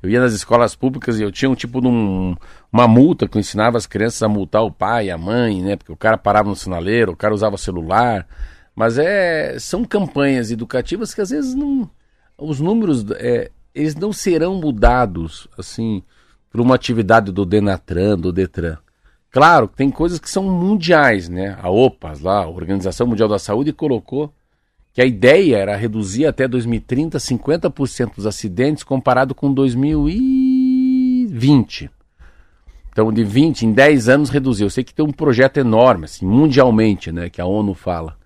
eu ia nas escolas públicas e eu tinha um tipo de um, uma multa que eu ensinava as crianças a multar o pai, a mãe, né? Porque o cara parava no sinaleiro, o cara usava celular. Mas é, são campanhas educativas que às vezes não. Os números, é, eles não serão mudados, assim, por uma atividade do Denatran, do Detran. Claro, tem coisas que são mundiais, né? A OPAS lá, a Organização Mundial da Saúde, colocou que a ideia era reduzir até 2030 50% dos acidentes comparado com 2020. Então, de 20 em 10 anos reduziu. Eu sei que tem um projeto enorme, assim, mundialmente, né, que a ONU fala.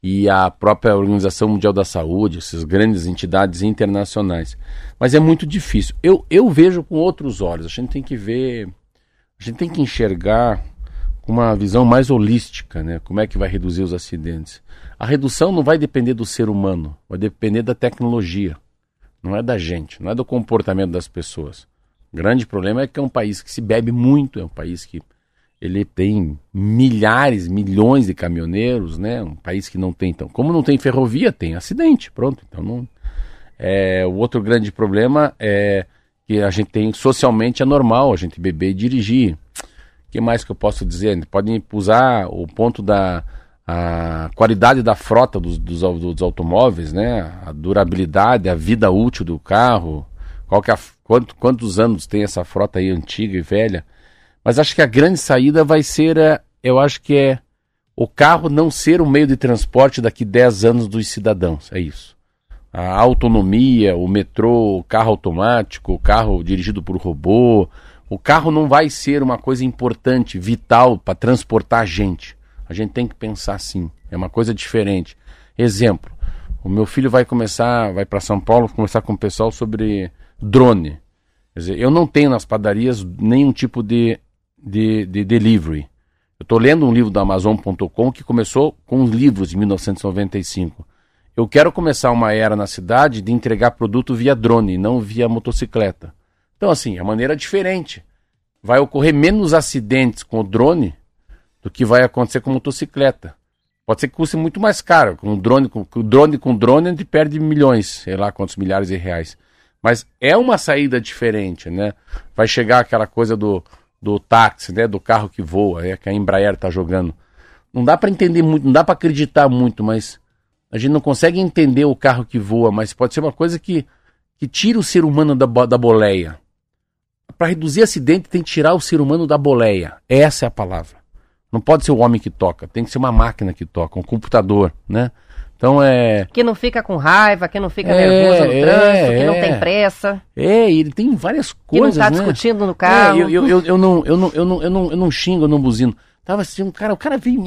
E a própria Organização Mundial da Saúde, essas grandes entidades internacionais. Mas é muito difícil. Eu, eu vejo com outros olhos. A gente tem que ver, a gente tem que enxergar com uma visão mais holística, né? Como é que vai reduzir os acidentes? A redução não vai depender do ser humano, vai depender da tecnologia. Não é da gente, não é do comportamento das pessoas. O grande problema é que é um país que se bebe muito, é um país que ele tem milhares, milhões de caminhoneiros, né? Um país que não tem, então, como não tem ferrovia, tem acidente, pronto. Então não. É, o outro grande problema é que a gente tem socialmente é normal a gente beber e dirigir. O que mais que eu posso dizer? Podem usar o ponto da a qualidade da frota dos, dos, dos, automóveis, né? A durabilidade, a vida útil do carro, qual que é a, quanto, quantos anos tem essa frota aí antiga e velha. Mas acho que a grande saída vai ser, é, eu acho que é o carro não ser o meio de transporte daqui 10 anos dos cidadãos. É isso. A autonomia, o metrô, o carro automático, o carro dirigido por robô. O carro não vai ser uma coisa importante, vital para transportar gente. A gente tem que pensar assim. É uma coisa diferente. Exemplo: o meu filho vai começar, vai para São Paulo conversar com o pessoal sobre drone. Quer dizer, eu não tenho nas padarias nenhum tipo de de, de delivery. Eu estou lendo um livro da Amazon.com que começou com os livros em 1995. Eu quero começar uma era na cidade de entregar produto via drone, não via motocicleta. Então, assim, é maneira diferente. Vai ocorrer menos acidentes com o drone do que vai acontecer com motocicleta. Pode ser que custe muito mais caro. Com drone com, com drone com drone a gente perde milhões, sei lá quantos milhares de reais. Mas é uma saída diferente, né? Vai chegar aquela coisa do do táxi, né, do carro que voa, é que a Embraer está jogando. Não dá para entender muito, não dá para acreditar muito, mas a gente não consegue entender o carro que voa, mas pode ser uma coisa que, que tira o ser humano da, da boleia. Para reduzir acidente tem que tirar o ser humano da boleia. Essa é a palavra. Não pode ser o homem que toca, tem que ser uma máquina que toca, um computador, né? Então é. Que não fica com raiva, que não fica é, nervoso no é, trânsito, que não tem pressa. É, ele tem várias coisas. Que não está né? discutindo no carro. É, eu, eu, eu, eu, não, eu, não, eu, não, eu, não, eu não xingo, eu não buzino. Tava assim, um cara, o cara veio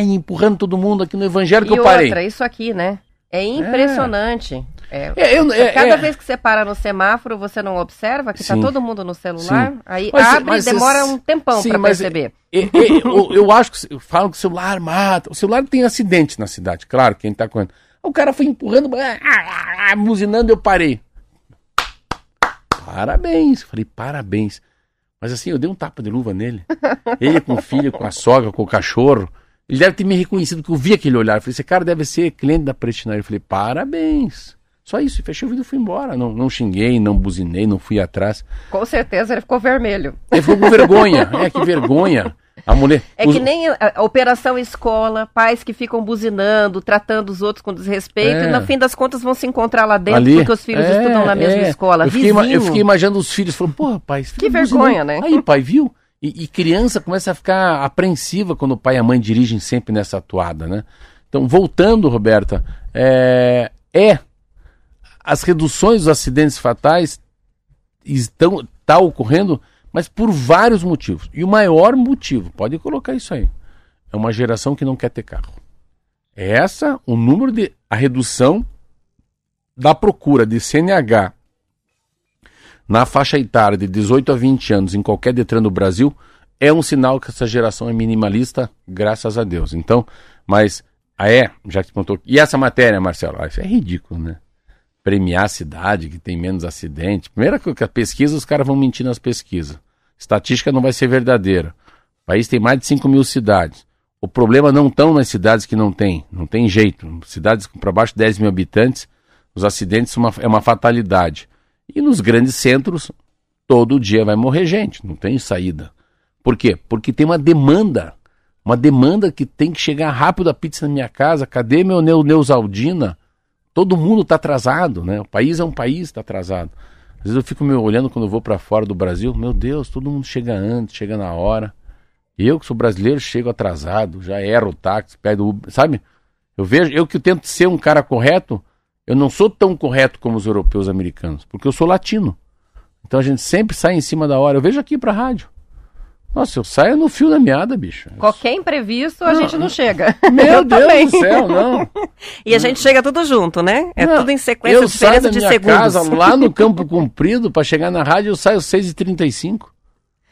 empurrando todo mundo aqui no evangelho que e eu parei. outra, isso aqui, né? É impressionante. É. É, eu, é, cada vez que você para no semáforo, você não observa que está todo mundo no celular. Sim. Aí mas, abre e demora um tempão para perceber. eu, eu, acho que falam que o celular mata. O celular tem acidente na cidade, claro, quem está correndo. O cara foi empurrando, buzinando, eu parei. Parabéns. Falei, parabéns. Mas assim, eu dei um tapa de luva nele. Ele com o filho, com a sogra, com o cachorro. Ele deve ter me reconhecido, que eu vi aquele olhar. Eu falei, esse cara deve ser cliente da Prestina. Eu falei, parabéns. Só isso, fechei o vidro e fui embora. Não, não xinguei, não buzinei, não fui atrás. Com certeza ele ficou vermelho. Ele ficou com vergonha. é, que vergonha. A mulher. É os... que nem a, a, operação escola, pais que ficam buzinando, tratando os outros com desrespeito, é. e no fim das contas vão se encontrar lá dentro Ali, porque os filhos é, estudam na mesma é. escola. Eu fiquei, eu fiquei, imaginando os filhos falando, porra, pai, que vergonha, né? Aí, pai, viu? E, e, criança começa a ficar apreensiva quando o pai e a mãe dirigem sempre nessa atuada, né? Então, voltando, Roberta, é, é as reduções dos acidentes fatais estão tá ocorrendo, mas por vários motivos. E o maior motivo, pode colocar isso aí, é uma geração que não quer ter carro. É essa o número de a redução da procura de CNH na faixa etária de 18 a 20 anos em qualquer Detran do Brasil é um sinal que essa geração é minimalista, graças a Deus. Então, mas ah é, já que contou. E essa matéria, Marcelo, ah, isso é ridículo, né? Premiar a cidade que tem menos acidente. Primeira que a pesquisa, os caras vão mentir nas pesquisas. Estatística não vai ser verdadeira. O país tem mais de 5 mil cidades. O problema não estão nas cidades que não tem, não tem jeito. Cidades para baixo de 10 mil habitantes, os acidentes uma, é uma fatalidade. E nos grandes centros, todo dia vai morrer gente, não tem saída. Por quê? Porque tem uma demanda, uma demanda que tem que chegar rápido a pizza na minha casa. Cadê meu Neusaldina? Todo mundo está atrasado, né? O país é um país está atrasado. Às vezes eu fico me olhando quando eu vou para fora do Brasil, meu Deus, todo mundo chega antes, chega na hora. Eu que sou brasileiro chego atrasado, já erro o táxi, pego o sabe? Eu vejo, eu que tento ser um cara correto, eu não sou tão correto como os europeus americanos, porque eu sou latino. Então a gente sempre sai em cima da hora. Eu vejo aqui para rádio. Nossa, eu saio no fio da meada, bicho. Qualquer imprevisto, a não, gente não chega. Meu Deus também. do céu, não. e a gente chega tudo junto, né? É não, tudo em sequência, eu diferença saio da minha segundos. casa lá no Campo Comprido, para chegar na rádio, eu saio às 6h35.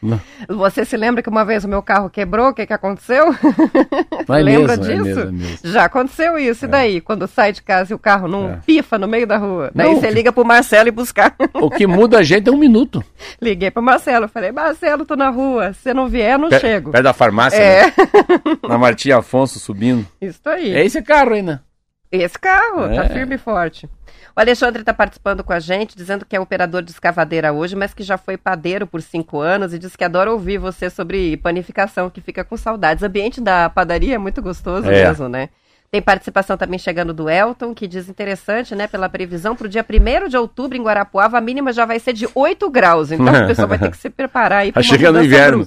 Não. Você se lembra que uma vez o meu carro quebrou? O que, que aconteceu? É lembra mesmo, é disso? mesmo, é mesmo. Já aconteceu isso. E daí? Quando sai de casa e o carro não É. pifa no meio da rua. Daí Não, você que- liga pro Marcelo e buscar. O que muda a gente é um minuto. Liguei pro Marcelo. Falei, Marcelo, tô na rua. Se não vier, não Pé- chego. Perto da farmácia, É, né? na Martim Afonso subindo. isso aí. É esse carro aí, né? Esse carro, tá É. firme e forte. O Alexandre está participando com a gente, dizendo que é operador de escavadeira hoje, mas que já foi padeiro por cinco anos e diz que adora ouvir você sobre panificação, que fica com saudades. O ambiente da padaria é muito gostoso É. mesmo, né? Tem participação também chegando do Elton, que diz interessante, né? Pela previsão, para o dia 1 de outubro em Guarapuava, a mínima já vai ser de 8 graus. Então a pessoa vai ter que se preparar aí Tá para chegando o inverno.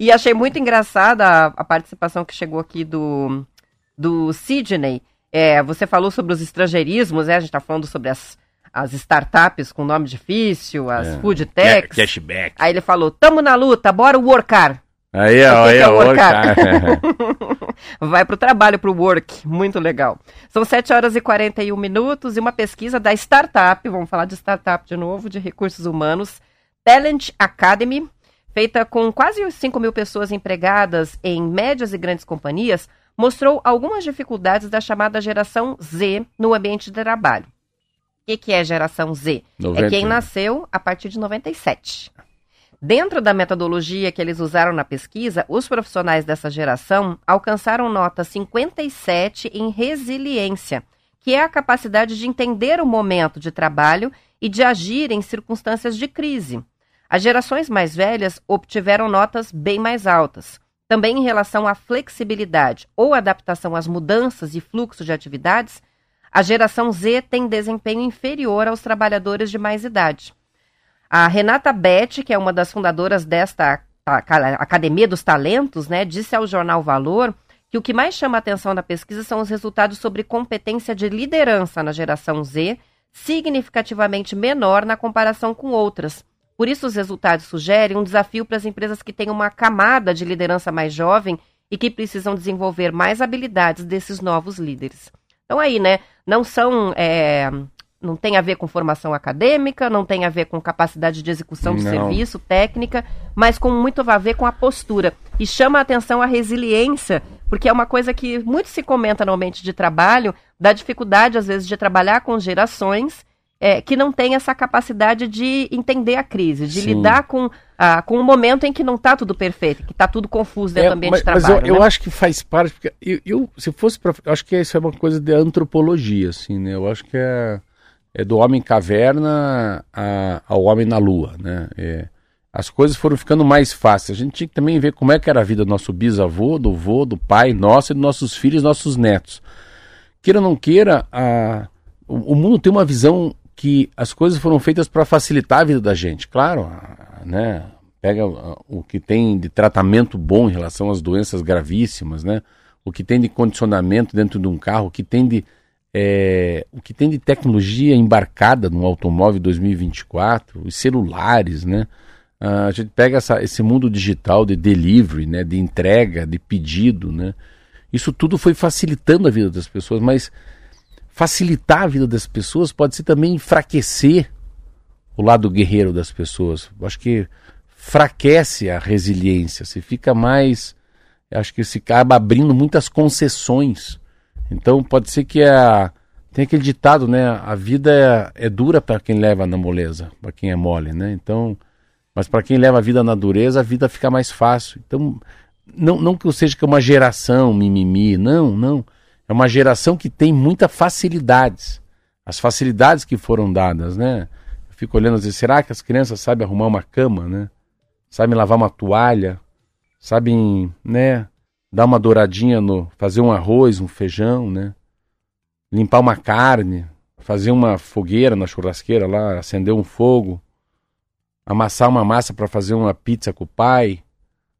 E achei muito engraçada a, a participação que chegou aqui do, do Sidney. É, você falou sobre os estrangeirismos, né? A gente está falando sobre as, as startups com nome difícil, as É. food techs. Cashback. Aí ele falou, tamo na luta, bora workar. Aí, O ó, aí, é workar? cara. Vai pro trabalho, pro work. Muito legal. São 7 horas e 41 minutos e uma pesquisa da startup, vamos falar de startup de novo, de recursos humanos, Talent Academy, feita com quase 5 mil pessoas empregadas em médias e grandes companhias, mostrou algumas dificuldades da chamada geração Z no ambiente de trabalho. O que, que é geração Z? É 90. quem nasceu a partir de 97. Dentro da metodologia que eles usaram na pesquisa, os profissionais dessa geração alcançaram nota 57 em resiliência, que é a capacidade de entender o momento de trabalho e de agir em circunstâncias de crise. As gerações mais velhas obtiveram notas bem mais altas. Também em relação à flexibilidade ou adaptação às mudanças e fluxo de atividades, a geração Z tem desempenho inferior aos trabalhadores de mais idade. A Renata Betti, que é uma das fundadoras desta Academia dos Talentos, né, disse ao jornal Valor que o que mais chama a atenção da pesquisa são os resultados sobre competência de liderança na geração Z, significativamente menor na comparação com outras. Por isso, os resultados sugerem um desafio para as empresas que têm uma camada de liderança mais jovem e que precisam desenvolver mais habilidades desses novos líderes. Então aí, né, não são, é, não tem a ver com formação acadêmica, não tem a ver com capacidade de execução de Não. serviço, técnica, mas com muito a ver com a postura. E chama a atenção a resiliência, porque é uma coisa que muito se comenta no ambiente de trabalho, da dificuldade, às vezes, de trabalhar com gerações é, que não têm essa capacidade de entender a crise, de Sim. lidar com, ah, com um momento em que não está tudo perfeito, que está tudo confuso dentro É, do ambiente mas, de mas trabalho. eu, eu né? acho que faz parte, porque eu, eu, se fosse eu acho que isso é uma coisa de antropologia, assim, né? Eu acho que é, é do homem caverna a- ao homem na lua, né? É, as coisas foram ficando mais fáceis. A gente tinha que também ver como é que era a vida do nosso bisavô, do vô, do pai nosso e dos nossos filhos, nossos netos. Queira ou não queira, a, o, o mundo tem uma visão que as coisas foram feitas para facilitar a vida da gente. Claro, né? Pega o que tem de tratamento bom em relação às doenças gravíssimas, né? O que tem de condicionamento dentro de um carro, o que tem de é, o que tem de tecnologia embarcada no automóvel 2024, os celulares, né? A gente pega essa- esse mundo digital de delivery, né? De entrega, de pedido, né? Isso tudo foi facilitando a vida das pessoas, mas facilitar a vida das pessoas pode ser também enfraquecer o lado guerreiro das pessoas. Acho que enfraquece a resiliência, se fica mais. Acho que se acaba abrindo muitas concessões. Então pode ser que a. Tem aquele ditado, né? A vida é, é dura para quem leva na moleza, para quem é mole, né? Então, mas para quem leva a vida na dureza, a vida fica mais fácil. Então, não, não que eu seja que é uma geração mimimi, não, não. É uma geração que tem muitas facilidades. As facilidades que foram dadas, né? Eu fico olhando e será que as crianças sabem arrumar uma cama, né? Sabem lavar uma toalha? Sabem, né? Dar uma douradinha no. fazer um arroz, um feijão, né? Limpar uma carne, fazer uma fogueira na churrasqueira lá, acender um fogo, amassar uma massa para fazer uma pizza com o pai,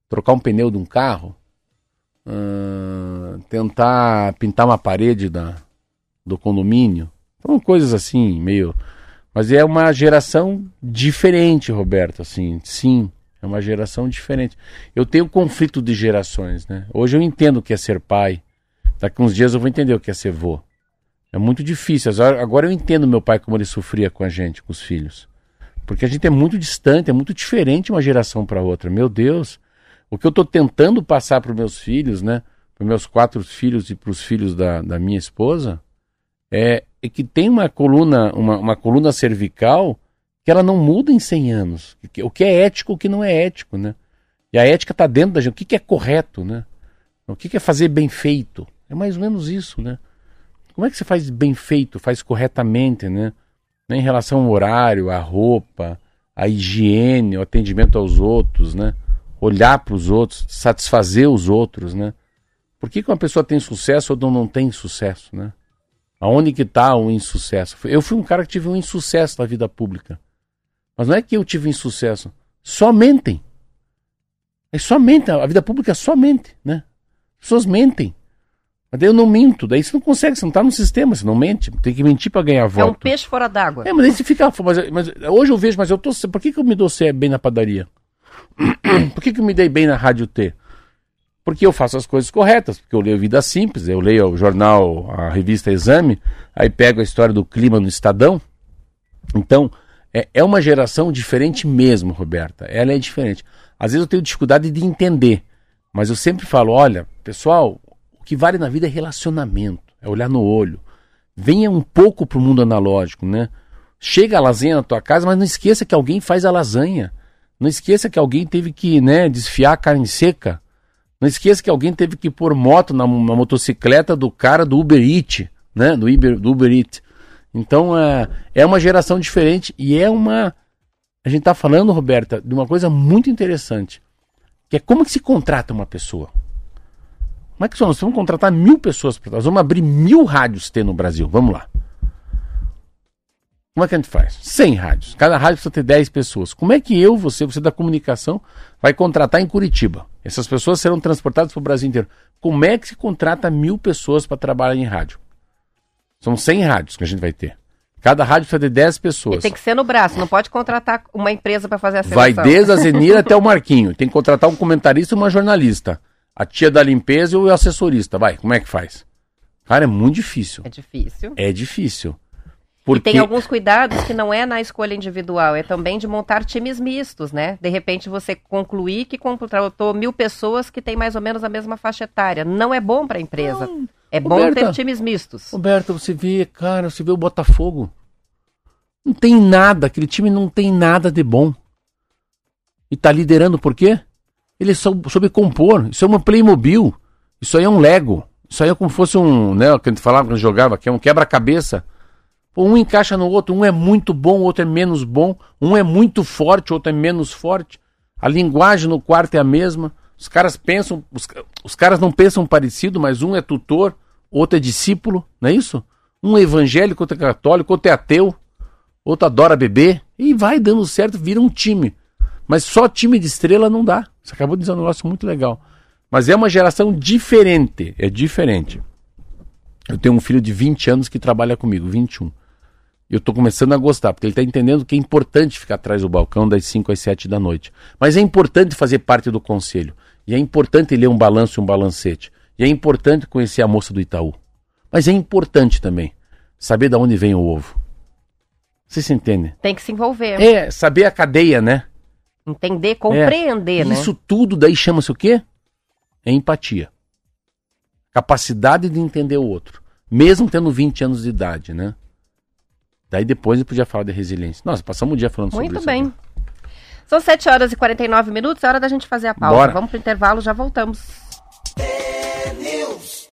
trocar um pneu de um carro, tentar pintar uma parede da, do condomínio. São coisas assim, meio. Mas é uma geração diferente, Roberto, assim, sim. É uma geração diferente. Eu tenho conflito de gerações, né? Hoje eu entendo o que é ser pai. Daqui uns dias eu vou entender o que é ser vô. É muito difícil. Agora eu entendo meu pai como ele sofria com a gente, com os filhos. Porque a gente é muito distante, é muito diferente uma geração para outra. Meu Deus, o que eu estou tentando passar para os meus filhos, né? Para meus quatro filhos e para os filhos da, da minha esposa, é, é, que tem uma coluna, uma, uma coluna cervical que ela não muda em 100 anos. O que é ético, o que não é ético, né? E a ética está dentro da gente. O que, que é correto, né? O que, que é fazer bem feito? É mais ou menos isso, né? Como é que você faz bem feito, faz corretamente, né? Em relação ao horário, à roupa, à higiene, ao atendimento aos outros, né? Olhar para os outros, satisfazer os outros, né? Por que, que uma pessoa tem sucesso ou não, tem sucesso, né? Aonde que está o insucesso? Eu fui um cara que tive um insucesso na vida pública. Mas não é que eu tive insucesso. Só mentem. É só mentem. A vida pública é só mente, né? As pessoas mentem. Mas daí eu não minto, daí você não consegue, você não está no sistema, você não mente, tem que mentir para ganhar voto. É um peixe fora d'água. É, mas daí você fica. Mas, mas, hoje eu vejo, mas eu tô. Por que, que eu me dou bem na padaria? Por que, que eu me dei bem na Rádio T? Porque eu faço as coisas corretas, porque eu leio Vida Simples, eu leio o jornal, a revista Exame, aí pego a história do clima no Estadão. Então, é, é uma geração diferente mesmo, Roberta. Ela é diferente. Às vezes eu tenho dificuldade de entender, mas eu sempre falo: olha, pessoal, o que vale na vida é relacionamento, é olhar no olho. Venha um pouco para o mundo analógico, né? Chega a lasanha na tua casa, mas não esqueça que alguém faz a lasanha. Não esqueça que alguém teve que né, desfiar a carne seca. Não esqueça que alguém teve que pôr moto na, na motocicleta do cara do Uber Eats, né? Do Uber, do Uber Eats. Então é, é uma geração diferente e é uma. A gente está falando, Roberta, de uma coisa muito interessante. Que é como que se contrata uma pessoa. Como é que nós vamos contratar mil pessoas? Nós vamos abrir mil rádios ter no Brasil. Vamos lá. Como é que a gente faz? 100 rádios. Cada rádio precisa ter 10 pessoas. Como é que eu, você, você da comunicação, vai contratar em Curitiba? Essas pessoas serão transportadas para o Brasil inteiro. Como é que se contrata mil pessoas para trabalhar em rádio? São 100 rádios que a gente vai ter. Cada rádio precisa ter 10 pessoas. E tem que ser no braço, não pode contratar uma empresa para fazer a seleção. Vai desde a Zenira até o Marquinho. Tem que contratar um comentarista e uma jornalista a tia da limpeza e o assessorista. Vai, como é que faz? Cara, é muito difícil. É difícil. É difícil. Porque... E tem alguns cuidados que não é na escolha individual, é também de montar times mistos, né? De repente você concluir que contratou mil pessoas que têm mais ou menos a mesma faixa etária. Não é bom para a empresa. Não. É bom Roberta, ter times mistos. Roberto, você vê, cara, você vê o Botafogo. Não tem nada, aquele time não tem nada de bom. E tá liderando por quê? Ele soube, soube compor. Isso é uma Playmobil. Isso aí é um Lego. Isso aí é como se fosse um, né, que a gente falava quando jogava, que é um quebra-cabeça. Um encaixa no outro, um é muito bom, o outro é menos bom, um é muito forte, o outro é menos forte. A linguagem no quarto é a mesma. Os caras pensam, os, os caras não pensam parecido, mas um é tutor, outro é discípulo, não é isso? Um é evangélico, outro é católico, outro é ateu, outro adora beber, e vai dando certo, vira um time. Mas só time de estrela não dá. Você acabou de dizer um negócio muito legal. Mas é uma geração diferente. É diferente. Eu tenho um filho de 20 anos que trabalha comigo, 21. Eu estou começando a gostar, porque ele está entendendo que é importante ficar atrás do balcão das 5 às 7 da noite. Mas é importante fazer parte do conselho. E é importante ler um balanço e um balancete. E é importante conhecer a moça do Itaú. Mas é importante também saber de onde vem o ovo. Você se entende? Tem que se envolver. É, saber a cadeia, né? Entender, compreender, é. né? Isso tudo daí chama-se o quê? É empatia. Capacidade de entender o outro. Mesmo tendo 20 anos de idade, né? Daí depois eu podia falar de resiliência. Nossa, passamos um dia falando Muito sobre isso. Muito bem. Aqui. São 7 horas e 49 minutos, é hora da gente fazer a pausa. Bora. Vamos pro intervalo, já voltamos. News.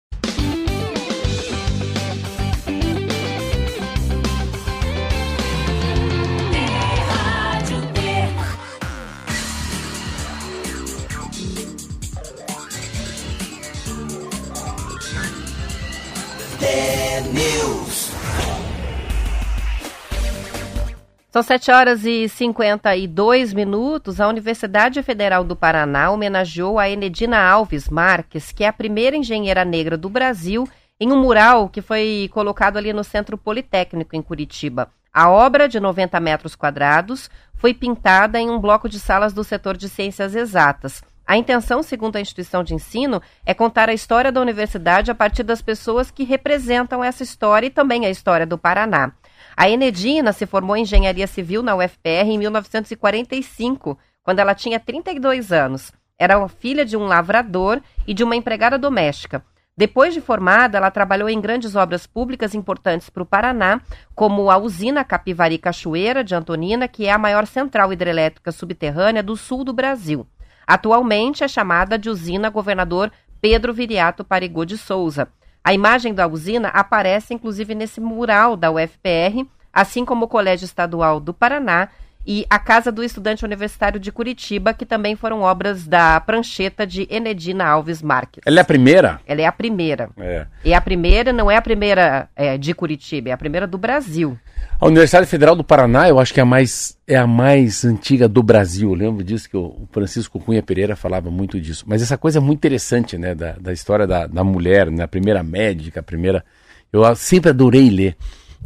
São 7 horas e 52 minutos. A Universidade Federal do Paraná homenageou a Enedina Alves Marques, que é a primeira engenheira negra do Brasil, em um mural que foi colocado ali no Centro Politécnico, em Curitiba. A obra, de 90 metros quadrados, foi pintada em um bloco de salas do setor de ciências exatas. A intenção, segundo a instituição de ensino, é contar a história da universidade a partir das pessoas que representam essa história e também a história do Paraná. A Enedina se formou em engenharia civil na UFPR em 1945, quando ela tinha 32 anos. Era filha de um lavrador e de uma empregada doméstica. Depois de formada, ela trabalhou em grandes obras públicas importantes para o Paraná, como a usina Capivari Cachoeira de Antonina, que é a maior central hidrelétrica subterrânea do sul do Brasil. Atualmente é chamada de usina Governador Pedro Viriato Parigô de Souza. A imagem da usina aparece inclusive nesse mural da UFPR, assim como o Colégio Estadual do Paraná e A Casa do Estudante Universitário de Curitiba, que também foram obras da prancheta de Enedina Alves Marques. Ela é a primeira? Ela é a primeira. É. E a primeira não é a primeira é, de Curitiba, é a primeira do Brasil. A Universidade Federal do Paraná, eu acho que é a mais, é a mais antiga do Brasil. Eu lembro disso que o Francisco Cunha Pereira falava muito disso. Mas essa coisa é muito interessante, né? Da, da história da, da mulher, né? A primeira médica, a primeira. Eu sempre adorei ler.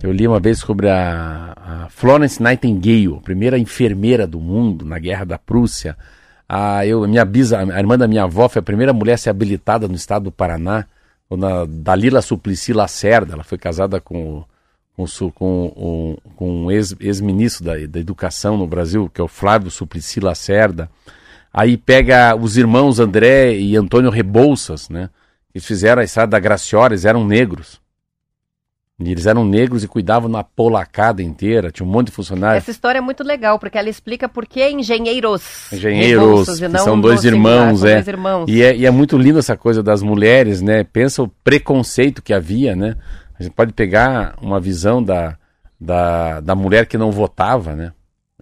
Eu li uma vez sobre a, a Florence Nightingale, a primeira enfermeira do mundo na Guerra da Prússia. A, eu, minha bisa, a irmã da minha avó foi a primeira mulher a ser habilitada no estado do Paraná, na Dalila Suplicy Lacerda. Ela foi casada com, com, com, com um ex-ministro da, da Educação no Brasil, que é o Flávio Suplicy Lacerda. Aí pega os irmãos André e Antônio Rebouças, né? Eles fizeram a estrada da Graciosa, eles eram negros. E eles eram negros e cuidavam na polacada inteira, tinha um monte de funcionários. Essa história é muito legal, porque ela explica por que engenheiros. Engenheiros, são dois irmãos, é. Dois irmãos. E, é. E é muito lindo essa coisa das mulheres, né? Pensa o preconceito que havia, né? A gente pode pegar uma visão da, da, da mulher que não votava, né?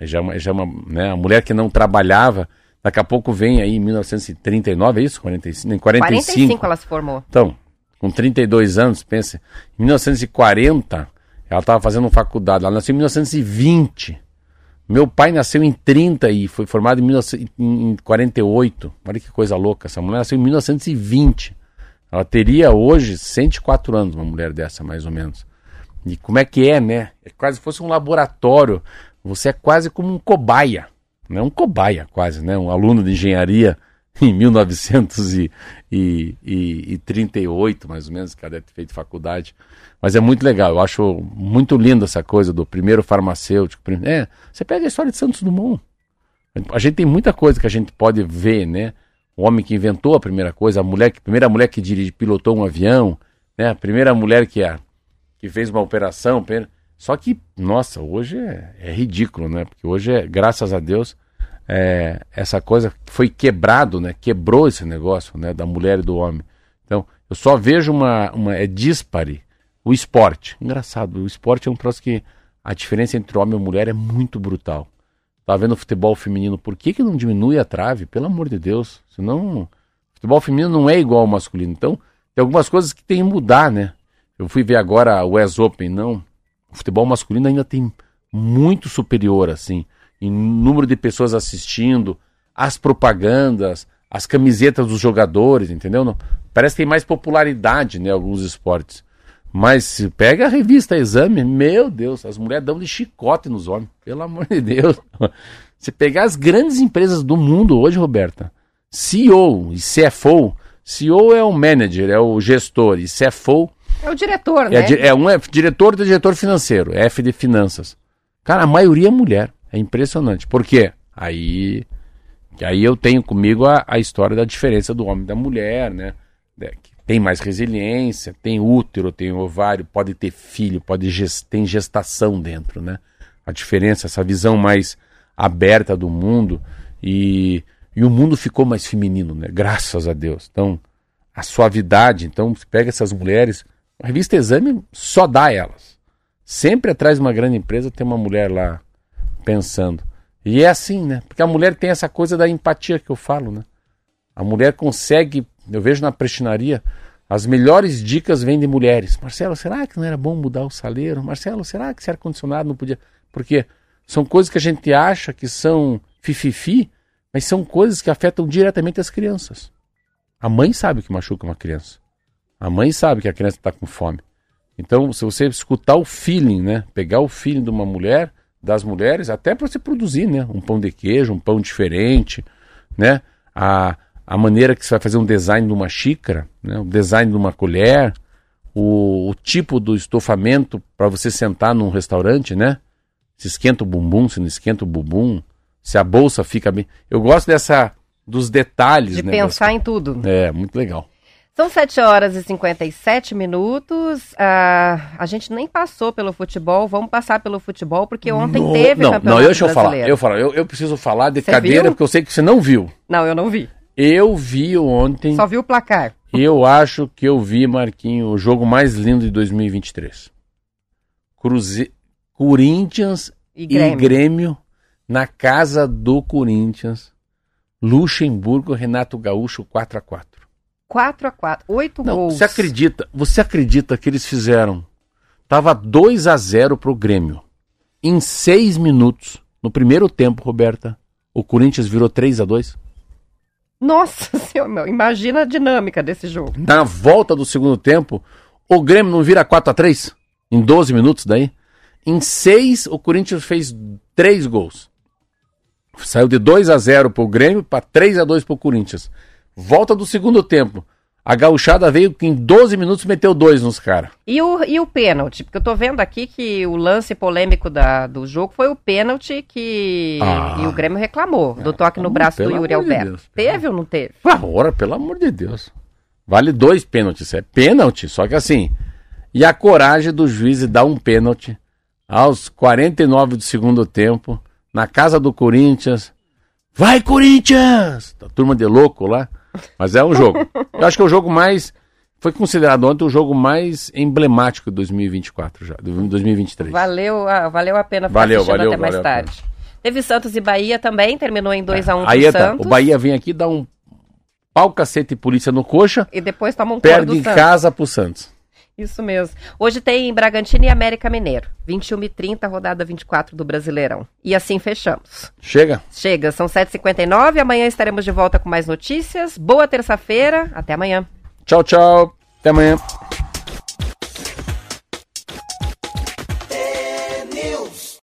Já, é já é uma, né? A mulher que não trabalhava, daqui a pouco vem aí em 1939, é isso? 45? Em 45. 45 ela se formou. Então, com 32 anos, pensa, em 1940, ela estava fazendo faculdade, ela nasceu em 1920. Meu pai nasceu em 30 e foi formado em, 1948. Olha que coisa louca, essa mulher nasceu em 1920. Ela teria hoje 104 anos, uma mulher dessa, mais ou menos. E como é que é, né? É quase fosse um laboratório. Você é quase como um cobaia. Né? Um cobaia, quase, né? Um aluno de engenharia em 1938, mais ou menos, que ela deve ter feito faculdade. Mas é muito legal, eu acho muito linda essa coisa do primeiro farmacêutico. É, você pega a história de Santos Dumont. A gente tem muita coisa que a gente pode ver, né? O homem que inventou a primeira coisa, a mulher a primeira mulher que dirige, pilotou um avião, né? A primeira mulher que, a, que fez uma operação. Só que, nossa, hoje é, é ridículo, né? Porque hoje, é, graças a Deus, é, essa coisa foi quebrado, né? Quebrou esse negócio, né? Da mulher e do homem. Então, eu só vejo uma, uma é dispare o esporte. Engraçado, o esporte é um troço que a diferença entre homem e mulher é muito brutal. Tá vendo o futebol feminino, por que, que não diminui a trave? Pelo amor de Deus. Senão, futebol feminino não é igual ao masculino. Então, tem algumas coisas que tem que mudar, né? Eu fui ver agora o West Open, não. O futebol masculino ainda tem muito superior, assim em número de pessoas assistindo, as propagandas, as camisetas dos jogadores, entendeu? Não, parece que tem mais popularidade, né, alguns esportes. Mas se pega a revista Exame, meu Deus, as mulheres dão de chicote nos homens, pelo amor de Deus. Se pegar as grandes empresas do mundo hoje, Roberta, CEO e CFO, CEO é o manager, é o gestor, e CFO é o diretor, é, né? É um é diretor do diretor financeiro, F de finanças. Cara, a maioria é mulher. É impressionante. Por quê? Aí, aí eu tenho comigo a, a história da diferença do homem e da mulher, né? É, tem mais resiliência, tem útero, tem ovário, pode ter filho, pode gest, tem gestação dentro, né? A diferença, essa visão mais aberta do mundo e, e o mundo ficou mais feminino, né? Graças a Deus. Então, a suavidade, então, você pega essas mulheres, a revista Exame só dá elas. Sempre atrás de uma grande empresa tem uma mulher lá pensando. E é assim, né? Porque a mulher tem essa coisa da empatia que eu falo, né? A mulher consegue, eu vejo na prestinaria, as melhores dicas vêm de mulheres. Marcelo, será que não era bom mudar o saleiro? Marcelo, será que esse ar-condicionado não podia. Porque são coisas que a gente acha que são fififi, mas são coisas que afetam diretamente as crianças. A mãe sabe que machuca uma criança. A mãe sabe que a criança está com fome. Então, se você escutar o feeling, né? Pegar o feeling de uma mulher, das mulheres, até para você produzir, né? Um pão de queijo, um pão diferente, né? A, a maneira que você vai fazer um design de uma xícara, né? o design de uma colher, o, o tipo do estofamento para você sentar num restaurante, né? Se esquenta o bumbum, se não esquenta o bumbum, se a bolsa fica bem. Eu gosto dessa dos detalhes, De né? pensar em tudo. É, muito legal. São 7 horas e 57 minutos. Ah, a gente nem passou pelo futebol. Vamos passar pelo futebol, porque ontem No- teve não, campeonato não, deixa eu falar. brasileiro. Eu, falo, eu, eu preciso falar de Você cadeira, viu? porque eu sei que você não viu. Não, eu não vi. Eu vi ontem, Só vi o placar. eu acho que eu vi, Marquinho, o jogo mais lindo de 2023. Cruze... Corinthians E e Grêmio. Grêmio. na casa do Corinthians. Luxemburgo, Renato Gaúcho, 4 a 4 4 a 4 Oito Não, gols. você acredita? Você acredita que eles fizeram? Tava 2 a 0 pro Grêmio. Em seis minutos, no primeiro tempo, Roberta, o Corinthians virou 3 a 2 Nossa senhora, meu, imagina a dinâmica desse jogo. Na volta do segundo tempo, o Grêmio não vira 4 a 3 Em 12 minutos daí? Em seis, o Corinthians fez três gols. Saiu de 2 a 0 pro Grêmio para 3 a 2 pro Corinthians. Volta do segundo tempo. A gauchada veio que em 12 minutos meteu dois nos caras. E o, e o pênalti? Porque eu tô vendo aqui que o lance polêmico da, do jogo foi o pênalti que Ah. e o Grêmio reclamou, do toque no pelo braço do Yuri de Alberto. Deus. Teve ou não teve? Ah, ora, pelo amor de Deus. Vale dois pênaltis. É pênalti, só que assim. E a coragem do juiz de dar um pênalti aos 49 do segundo tempo, na casa do Corinthians. Vai, Corinthians! A turma de louco lá. Mas é um jogo. Eu acho que é o jogo mais. Foi considerado ontem o jogo mais emblemático de 2024 já, de 2023. Valeu, a- valeu a pena ficar Valeu, valeu, até mais valeu tarde. Teve Santos e Bahia também, terminou em 2 a 1 um Aí pro é, tá. Santos. O Bahia vem aqui, dá um pau cacete e polícia no coxa, E depois toma um perde em Santos. casa pro Santos. Isso mesmo. Hoje tem Bragantino e América Mineiro. 21 e 30, rodada 24 do Brasileirão. E assim fechamos. Chega. Chega, são 7h59. Amanhã estaremos de volta com mais notícias. Boa terça-feira. Até amanhã. Tchau, tchau. Até amanhã.